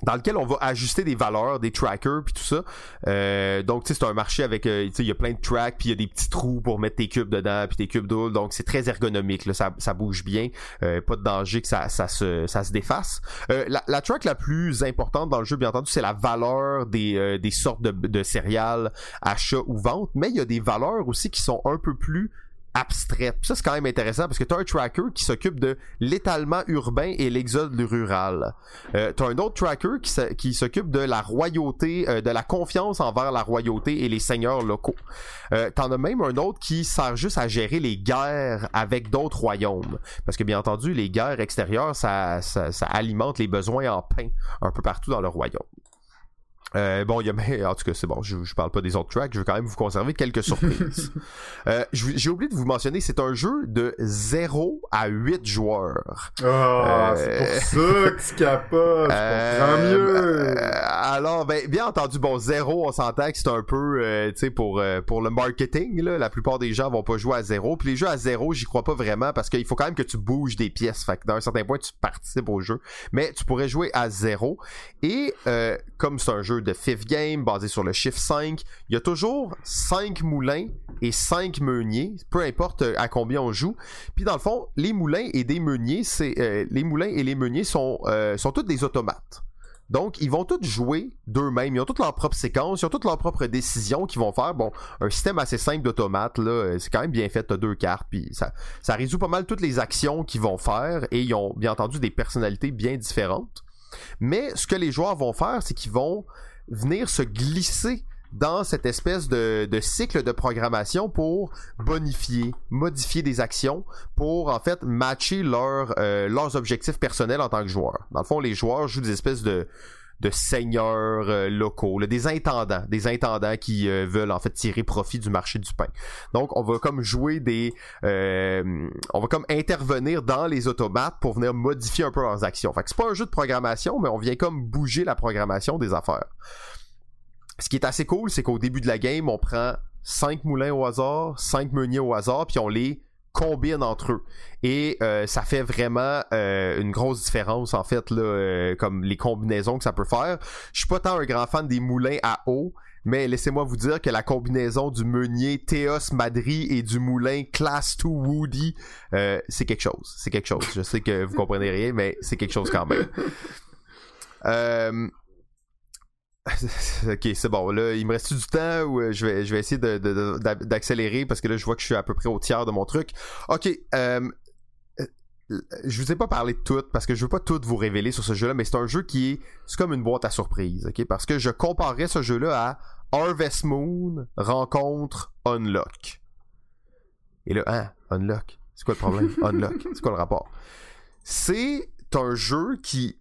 dans lequel on va ajuster des valeurs, des trackers puis tout ça. Euh, donc tu sais c'est un marché avec euh, tu sais il y a plein de tracks puis il y a des petits trous pour mettre tes cubes dedans puis tes cubes d'eau donc c'est très ergonomique là, ça, ça bouge bien, euh, pas de danger que ça, ça se ça se défasse. Euh, la, la track la plus importante dans le jeu bien entendu c'est la valeur des euh, des sortes de, de céréales achat ou vente, mais il y a des valeurs aussi qui sont un peu plus abstraite. Ça, c'est quand même intéressant parce que tu as un tracker qui s'occupe de l'étalement urbain et l'exode rural. Euh, tu as un autre tracker qui s'occupe de la royauté, euh, de la confiance envers la royauté et les seigneurs locaux. Euh, T'en as même un autre qui sert juste à gérer les guerres avec d'autres royaumes. Parce que bien entendu, les guerres extérieures, ça, ça, ça alimente les besoins en pain un peu partout dans le royaume. Euh, bon, il y a, (laughs) en tout cas, c'est bon, je, je parle pas des autres tracks, je veux quand même vous conserver quelques (laughs) surprises. euh, J'ai oublié de vous mentionner, c'est un jeu de 0 à 8 joueurs. Oh, euh, c'est pour ça que tu (laughs) capotes, euh, mieux. Euh, alors, ben, bien entendu, bon, 0, on s'entend que c'est un peu, euh, tu sais, pour, pour le marketing, là, la plupart des gens vont pas jouer à 0, puis les jeux à 0, j'y crois pas vraiment, parce qu'il faut quand même que tu bouges des pièces, fait que d'un certain point, tu participes au jeu, mais tu pourrais jouer à 0, et comme c'est un jeu de fifth game basé sur le chiffre 5. Il y a toujours 5 moulins et 5 meuniers, peu importe euh, à combien on joue. Puis dans le fond, les moulins et des meuniers, c'est euh, les moulins et les meuniers sont euh, sont tous des automates. Donc, ils vont tous jouer d'eux-mêmes. Ils ont toutes leurs propres séquences, ils ont toutes leurs propres décisions qu'ils vont faire. Bon, un système assez simple d'automates, là, c'est quand même bien fait. T'as deux cartes, puis ça, ça résout pas mal toutes les actions qu'ils vont faire. Et ils ont bien entendu des personnalités bien différentes. Mais ce que les joueurs vont faire, c'est qu'ils vont venir se glisser dans cette espèce de, cycle de programmation pour bonifier, modifier des actions, pour en fait matcher euh, leurs objectifs personnels en tant que joueurs. Dans le fond, les joueurs jouent des espèces de, de seigneurs euh, locaux, des intendants, des intendants qui euh, veulent en fait tirer profit du marché du pain. Donc on va comme jouer des, on va comme intervenir dans les automates pour venir modifier un peu leurs actions. Fait que c'est pas un jeu de programmation, mais on vient comme bouger la programmation des affaires ce qui est assez cool, c'est qu'au début de la game, on prend 5 moulins au hasard, 5 meuniers au hasard, puis on les combine entre eux. Et euh, ça fait vraiment euh, une grosse différence, en fait, là, euh, comme les combinaisons que ça peut faire. Je suis pas tant un grand fan des moulins à eau, mais laissez-moi vous dire que la combinaison du meunier Théos Madri et du moulin Class 2 Woody, c'est quelque chose. C'est quelque chose. Je sais que vous comprenez rien, mais c'est quelque chose quand même. (laughs) (laughs) Ok, c'est bon. Là, il me reste du temps ou euh, je vais, je vais essayer d'accélérer de, parce que là, je vois que je suis à peu près au tiers de mon truc. Ok, euh, euh, je vous ai pas parlé de tout parce que je veux pas tout vous révéler sur ce jeu-là, mais c'est un jeu qui est, c'est comme une boîte à surprise, ok? Parce que je comparerais ce jeu-là à Harvest Moon rencontre Unlock. Et là, hein, Unlock? C'est quoi le problème? (laughs) Unlock. C'est quoi le rapport? C'est un jeu qui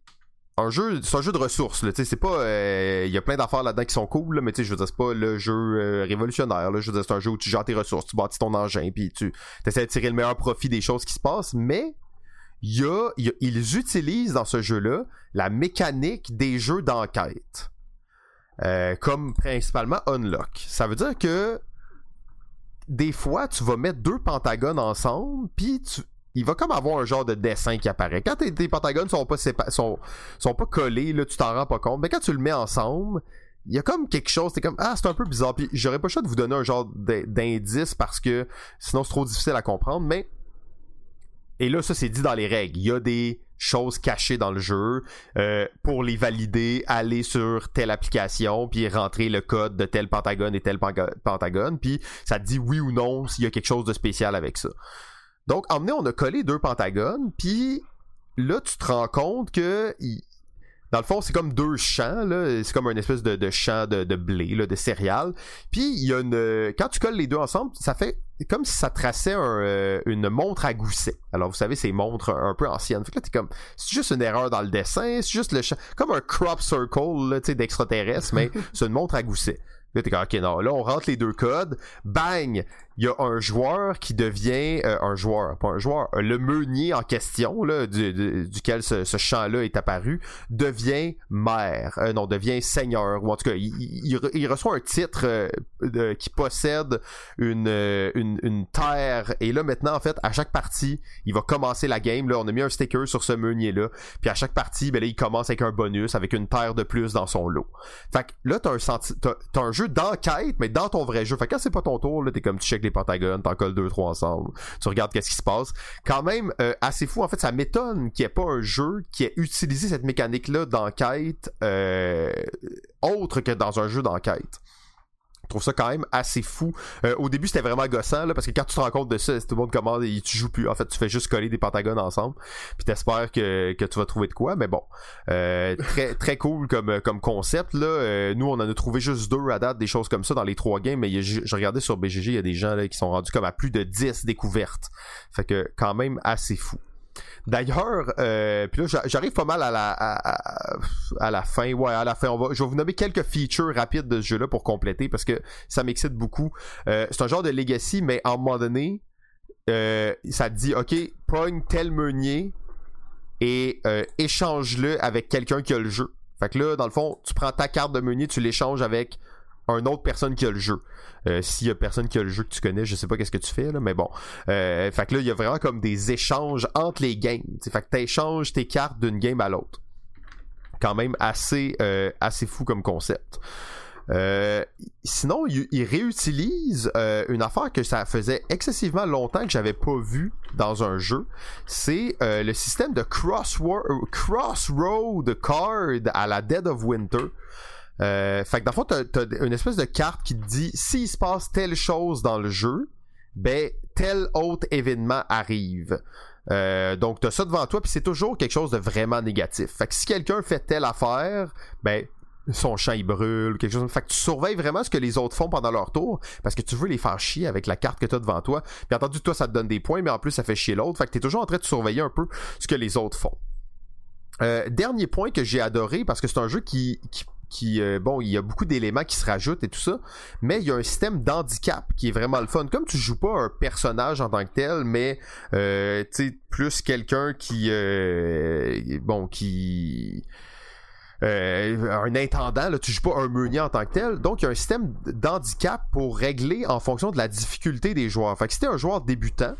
un jeu c'est un jeu de ressources c'est pas il euh, y a plein d'affaires là-dedans qui sont cool là, mais je veux dire c'est pas le jeu euh, révolutionnaire là je veux dire c'est un jeu où tu gères tes ressources tu bâtis ton engin puis tu essaies de tirer le meilleur profit des choses qui se passent mais ils utilisent dans ce jeu là la mécanique des jeux d'enquête euh, comme principalement unlock. Ça veut dire que des fois tu vas mettre deux pentagones ensemble puis tu il va comme avoir un genre de dessin qui apparaît. Quand tes, pentagones sont pas sont, sont pas collés, là, tu t'en rends pas compte. Mais quand tu le mets ensemble, il y a comme quelque chose, t'es comme ah c'est un peu bizarre. Puis j'aurais pas le choix de vous donner un genre d'indice parce que sinon c'est trop difficile à comprendre. Mais et là ça c'est dit dans les règles. Il y a des choses cachées dans le jeu euh, pour les valider, aller sur telle application puis rentrer le code de tel pentagone et tel pentagone. Puis ça te dit oui ou non s'il y a quelque chose de spécial avec ça. Donc, emmené, on a collé deux pentagones, puis là, tu te rends compte que dans le fond, c'est comme deux champs, là. C'est comme une espèce de, de champ de, blé, là, de céréales. Puis il y a une. Quand tu colles les deux ensemble, ça fait comme si ça traçait euh, une montre à gousset. Alors vous savez, ces montres un peu anciennes. Fait que là, t'es comme. C'est juste une erreur dans le dessin, c'est juste le champ. Comme un crop circle, là, tu sais, d'extraterrestre, mais (laughs) c'est une montre à gousset. Là, t'es comme, ok, non, là, on rentre les deux codes, bang! Il y a un joueur qui devient euh, un joueur, pas un joueur, euh, le meunier en question là, du, du- duquel ce, ce champ-là est apparu devient maire, euh, non devient seigneur ou en tout cas il, il- il re- il reçoit un titre euh, qui possède une, euh, une une terre et là maintenant en fait à chaque partie il va commencer la game là on a mis un sticker sur ce meunier là puis à chaque partie ben là il commence avec un bonus avec une terre de plus dans son lot. Fait que là, t'as un, senti- t'as, t'as un jeu d'enquête, mais dans ton vrai jeu. Fait que quand c'est pas ton tour, là, t'es comme tu check les pentagones, t'en colles deux, trois ensemble, tu regardes qu'est-ce qui se passe. Quand même, euh, assez fou. En fait, ça m'étonne qu'il n'y ait pas un jeu qui ait utilisé cette mécanique-là d'enquête euh, autre que dans un jeu d'enquête. Je trouve ça quand même assez fou. Euh, au début, c'était vraiment gossant, là, parce que quand tu te rends compte de ça, tout le monde commande et tu joues plus. En fait, tu fais juste coller des pentagones ensemble. Puis t'espères que, que tu vas trouver de quoi, mais bon. Euh, très (laughs) très cool comme comme concept là. Euh, nous on en a trouvé juste deux à date des choses comme ça dans les trois games, mais a- je regardais sur BGG, il y a des gens là qui sont rendus comme à plus de 10 découvertes. Fait que quand même assez fou. D'ailleurs, euh, puis là j'a- j'arrive pas mal à la à, la fin. Ouais, à la fin, on va, je vais vous nommer quelques features rapides de ce jeu-là pour compléter parce que ça m'excite beaucoup. Euh, c'est un genre de legacy, mais à un moment donné, euh, ça te dit, ok, pogne tel meunier et euh, échange-le avec quelqu'un qui a le jeu. Fait que là, dans le fond, tu prends ta carte de meunier, tu l'échanges avec une autre personne qui a le jeu. Euh, S'il y a personne qui a le jeu que tu connais, je sais pas qu'est-ce que tu fais là, mais bon. Euh, fait que là, il y a vraiment comme des échanges entre les games. T'sais, fait que t'échanges tes cartes d'une game à l'autre. Quand même assez euh, assez fou comme concept. Euh, sinon, il, il réutilise euh, une affaire que ça faisait excessivement longtemps que j'avais pas vu dans un jeu. C'est le système de crossroad card à la Dead of Winter. Euh, fait que dans le fond, t'as, une espèce de carte qui te dit s'il se passe telle chose dans le jeu, ben tel autre événement arrive. Euh, donc t'as ça devant toi, puis c'est toujours quelque chose de vraiment négatif. Fait que si quelqu'un fait telle affaire, ben son champ il brûle, quelque chose. Fait que tu surveilles vraiment ce que les autres font pendant leur tour, parce que tu veux les faire chier avec la carte que t'as devant toi. Bien entendu, toi ça te donne des points, mais en plus ça fait chier l'autre. Fait que t'es toujours en train de surveiller un peu ce que les autres font. Euh, dernier point que j'ai adoré parce que c'est un jeu qui, qui, euh, bon, il y a beaucoup d'éléments qui se rajoutent et tout ça, mais il y a un système d'handicap qui est vraiment le fun. Comme tu joues pas un personnage en tant que tel, mais euh, tu plus quelqu'un qui, euh, bon, qui euh, un intendant, là, tu joues pas un meunier en tant que tel. Donc, il y a un système d'handicap pour régler en fonction de la difficulté des joueurs. Fait que si t'es un joueur débutant,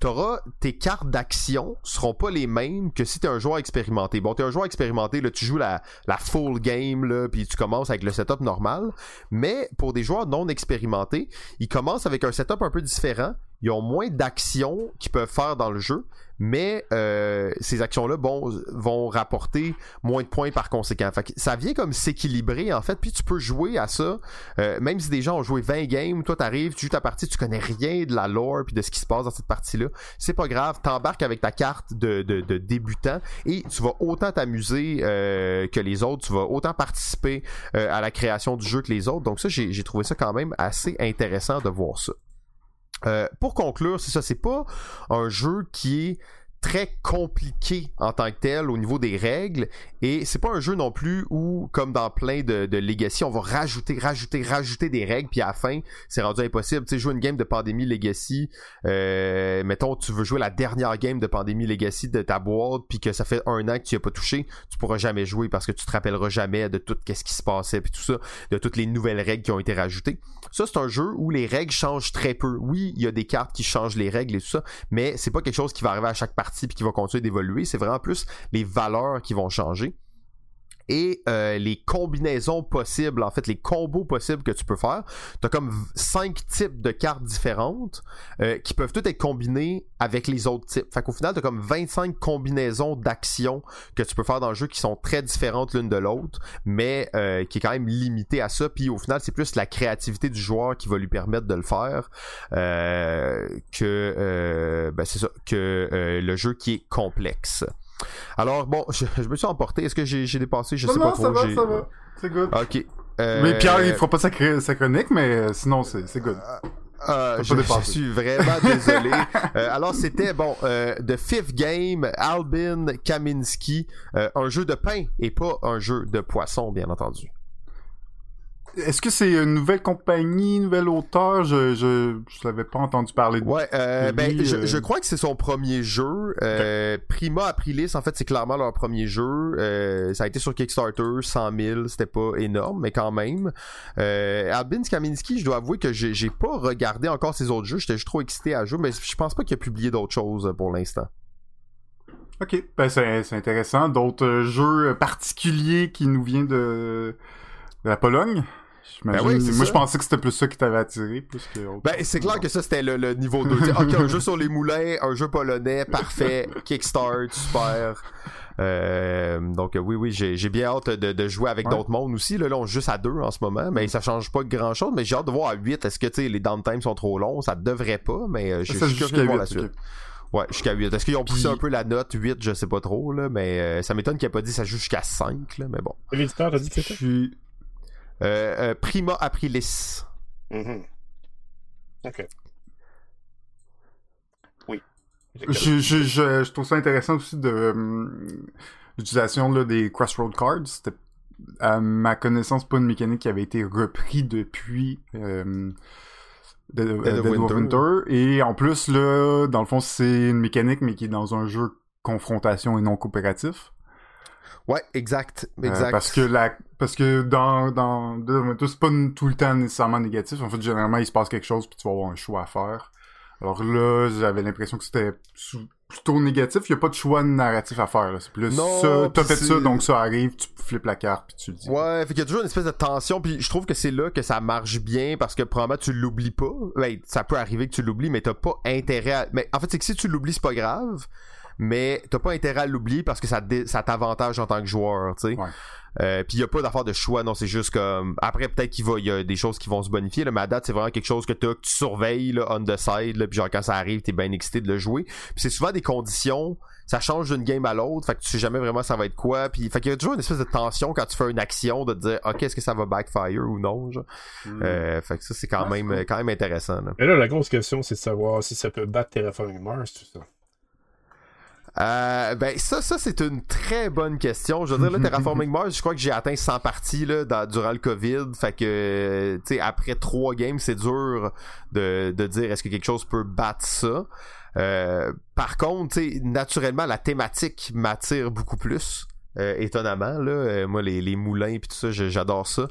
t'auras tes cartes d'action seront pas les mêmes que si t'es un joueur expérimenté. Bon, t'es un joueur expérimenté, là, tu joues la, la full game, là, puis tu commences avec le setup normal. Mais pour des joueurs non expérimentés, ils commencent avec un setup un peu différent. Ils ont moins d'actions qu'ils peuvent faire dans le jeu, mais euh, ces actions-là bon, vont rapporter moins de points par conséquent. Fait que ça vient comme s'équilibrer en fait, puis tu peux jouer à ça, euh, même si des gens ont joué 20 games, toi t'arrives, tu joues ta partie, tu connais rien de la lore puis de ce qui se passe dans cette partie-là, c'est pas grave, t'embarques avec ta carte de, de, de débutant et tu vas autant t'amuser euh, que les autres, tu vas autant participer euh, à la création du jeu que les autres, donc ça j'ai j'ai trouvé ça quand même assez intéressant de voir ça. Euh, pour conclure, c'est ça, c'est pas un jeu qui est très compliqué en tant que tel au niveau des règles. Et c'est pas un jeu non plus où comme dans plein de, Legacy on va rajouter rajouter rajouter des règles puis à la fin c'est rendu impossible. Tu sais jouer une game de Pandémie Legacy euh, mettons tu veux jouer la dernière game de Pandémie Legacy de ta boîte puis que ça fait un an que tu y as pas touché tu pourras jamais jouer parce que tu te rappelleras jamais de tout qu'est-ce qui se passait puis tout ça de toutes les nouvelles règles qui ont été rajoutées. Ça c'est un jeu où les règles changent très peu. Oui il y a des cartes qui changent les règles et tout ça mais c'est pas quelque chose qui va arriver à chaque partie puis qui va continuer d'évoluer. C'est vraiment plus les valeurs qui vont changer. Et euh, les combinaisons possibles, en fait, les combos possibles que tu peux faire. Tu as comme cinq types de cartes différentes euh, qui peuvent toutes être combinées avec les autres types. Fait qu'au final, tu as comme 25 combinaisons d'actions que tu peux faire dans le jeu qui sont très différentes l'une de l'autre, mais euh, qui est quand même limitée à ça. Puis au final, c'est plus la créativité du joueur qui va lui permettre de le faire que ben, c'est ça que le jeu qui est complexe. Alors bon, je, je me suis emporté. Est-ce que j'ai j'ai dépassé? Je non, sais non, pas trop. ça va, ça va. C'est good. Ok. Euh, Mais Pierre, il fera pas sa, sa chronique, mais euh, sinon, c'est c'est good. Euh, je, suis vraiment désolé. (laughs) Euh, alors c'était bon, euh, The Fifth Game, Albin Kaminski, euh, un jeu de pain et pas un jeu de poisson, bien entendu. Est-ce que c'est une nouvelle compagnie, nouvel auteur? Je, je, je l'avais pas entendu parler de Ouais, euh, ben, je, euh. je crois que c'est son premier jeu. Euh, Prima Aprilis, en fait, c'est clairement leur premier jeu. Euh, ça a été sur Kickstarter, 100 000, c'était pas énorme, mais quand même. Albin Kaminski, je dois avouer que j'ai pas regardé encore ses autres jeux. J'étais juste trop excité à jouer, mais je pense pas qu'il a publié d'autres choses pour l'instant. Ok, ben c'est intéressant. D'autres jeux particuliers qui nous viennent de, de la Pologne? Ben oui, Moi, je pensais que c'était plus ça qui t'avait attiré, plus que autre Ben, c'est clair que ça, c'était le, le niveau 2. T'sais, ok, un jeu sur les moulins, un jeu polonais, parfait, (laughs) Kickstart, super. Euh, donc, oui, oui, j'ai j'ai bien hâte de, de jouer avec Ouais. d'autres mondes aussi. Là, là, on joue juste à deux en ce moment, mais ça change pas grand chose. Mais j'ai hâte de voir à 8. Est-ce que, tu sais, les downtime sont trop longs? Ça devrait pas, mais euh, je suis jusqu'à curieux de voir la suite. Ouais, jusqu'à 8. Est-ce qu'ils ont poussé Puis- un peu la note? 8? Je sais pas trop, là, mais euh, ça m'étonne qu'il ait pas dit ça joue jusqu'à 5, là, mais bon. L'éditeur, t'as dit que Je c'était? Euh, euh, Prima Aprilis. Mhm. Ok. Oui. Je, je, je, je trouve ça intéressant aussi de hum, l'utilisation là, des Crossroad Cards. C'était, à ma connaissance, pas une mécanique qui avait été repris depuis euh, Dead, euh, Dead of Dead of Winter. Winter. Et en plus, là, dans le fond, c'est une mécanique, mais qui est dans un jeu confrontation et non coopératif. Ouais, exact. Euh, Exact. parce que la, parce que dans, dans c'est pas tout le temps nécessairement négatif. En fait, généralement, il se passe quelque chose puis tu vas avoir un choix à faire. Alors là, j'avais l'impression que c'était plutôt négatif. Il y a pas de choix narratif à faire. C'est plus Non, ça, t'as fait ça, donc ça arrive, tu flippes la carte puis tu le dis. Ouais, fait qu'il y a toujours une espèce de tension, puis je trouve que c'est là que ça marche bien parce que probablement tu l'oublies pas. Ben, ça peut arriver que tu l'oublies, mais t'as pas intérêt à. Mais en fait, c'est que si tu l'oublies, c'est pas grave, mais t'as pas intérêt à l'oublier parce que ça, t'avantage en tant que joueur, tu sais. Ouais. Euh, puis il y a pas d'affaire de choix, non, c'est juste comme après peut-être qu'il va y a des choses qui vont se bonifier là, mais à date, c'est vraiment quelque chose que, t'as- que tu surveilles là, on the side là, puis genre quand ça arrive, t'es bien excité de le jouer. Puis c'est souvent des conditions ça change d'une game à l'autre, fait que tu sais jamais vraiment ça va être quoi. Puis fait qu'il y a toujours une espèce de tension quand tu fais une action de te dire OK, est-ce que ça va backfire ou non, genre. Mm. Euh, fait que ça c'est quand Ouais, même cool. quand même intéressant. Là. Mais là, la grosse question, c'est de savoir si ça peut battre Terraforming Mars, tout ça. Euh, ben ça ça c'est une très bonne question. Je veux dire là (laughs) Terraforming Mars, je crois que j'ai atteint 100 parties là dans- durant le Covid, fait que tu sais après trois games, c'est dur de, de dire est-ce que quelque chose peut battre ça. Euh, par contre, naturellement, la thématique m'attire beaucoup plus. euh, étonnamment, là. Euh, moi, les, les moulins et tout ça, j'adore ça.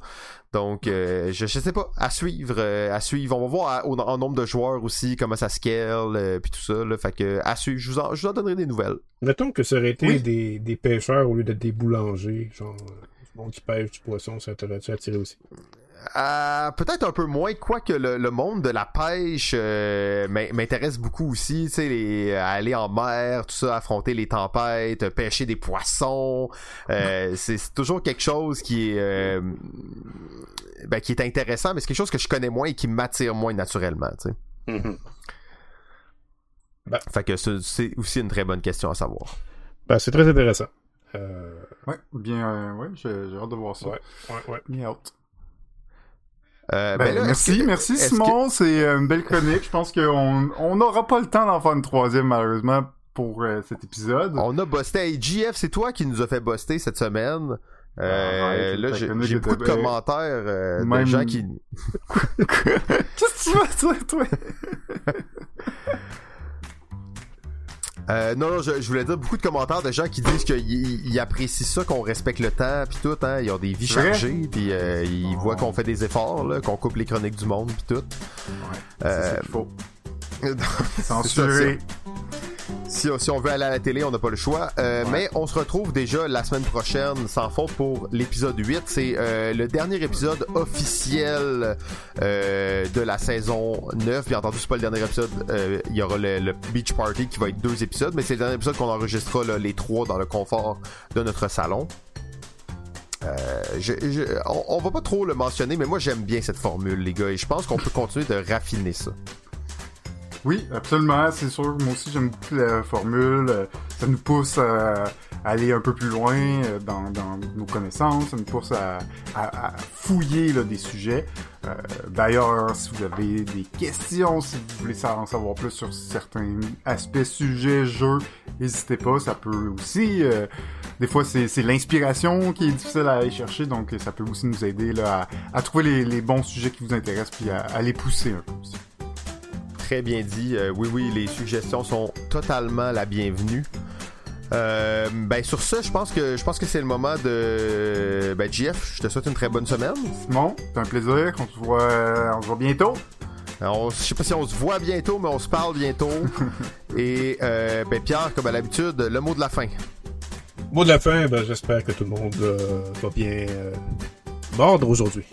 Donc, euh, je, je sais pas, à suivre, euh, à suivre. On va voir à- au- en nombre de joueurs aussi, comment ça scale, euh, puis tout ça, là. Fait que, à suivre, je vous en, je vous en donnerai des nouvelles. Mettons que ça aurait été Oui. des, des pêcheurs au lieu d'être des boulangers, genre, euh, du monde qui pêche du poisson, ça t'aurait-tu attiré aussi? Euh, peut-être un peu moins, quoique le, le monde de la pêche euh, m'in- m'intéresse beaucoup aussi, tu sais, les- aller en mer, tout ça, affronter les tempêtes, pêcher des poissons, euh, (laughs) c'est toujours quelque chose qui est euh, ben, qui est intéressant, mais c'est quelque chose que je connais moins et qui m'attire moins naturellement, tu sais. Fait que c'est- aussi une très bonne question à savoir. Ben, c'est très intéressant. Euh, Ouais, bien, euh, ouais, j'ai j'ai hâte de voir ça. Ouais. ouais, ouais. Bien hâte. Euh, Ben, ben là, merci, que- merci Simon, c'est euh, une belle chronique. Je pense qu'on on n'aura pas le temps d'en faire une troisième malheureusement pour euh, cet épisode. On a busté. Hey, GF, c'est toi qui nous a fait buster cette semaine. Euh, Arrête, là, j'ai beaucoup de commentaires euh, de Même- gens qui. (laughs) Qu'est-ce que tu vas dire, toi? Euh, non, non, je, je voulais dire beaucoup de commentaires de gens qui disent qu'ils ils apprécient ça, qu'on respecte le temps, puis tout. Hein, ils ont des vies chargées, puis euh, ils Oh. voient qu'on fait des efforts, là, qu'on coupe les chroniques du monde, puis tout. C'est Euh, ça qu'il faut. (laughs) Censurer. Si, si on veut aller à la télé, on n'a pas le choix. Euh, Ouais. Mais on se retrouve déjà la semaine prochaine, sans faute, pour l'épisode 8. C'est euh, le dernier épisode officiel euh, de la saison 9. Bien entendu, c'est pas le dernier épisode. Il y aura le, le Beach Party qui va être deux épisodes, mais c'est le dernier épisode qu'on enregistrera là, les trois dans le confort de notre salon. Euh, je, je- on, on va pas trop le mentionner, mais moi j'aime bien cette formule, les gars, et je pense qu'on peut continuer de raffiner ça. Oui, absolument, c'est sûr. Moi aussi, j'aime beaucoup la formule. Ça nous pousse à aller un peu plus loin euh, dans, nos connaissances. Ça nous pousse à, fouiller des sujets. Euh, D'ailleurs, si vous avez des questions, si vous voulez en savoir plus sur certains aspects, sujets, jeux, n'hésitez pas. Ça peut aussi, euh, des fois, c'est l'inspiration qui est difficile à aller chercher, donc ça peut aussi nous aider à, trouver les, les, bons sujets qui vous intéressent, puis à, à les pousser un peu aussi. Très bien dit. Euh, oui, oui, les suggestions sont totalement la bienvenue. Euh, ben sur ça, je pense que je pense que c'est le moment de ben JF, je te souhaite une très bonne semaine. Simon, c'est un plaisir, on se voit on se voit bientôt. Alors, je sais pas si on se voit bientôt, mais on se parle bientôt. (laughs) Et euh, ben Pierre, comme à l'habitude, le mot de la fin. Mot de la fin, ben j'espère que tout le monde euh, va bien euh, mordre aujourd'hui.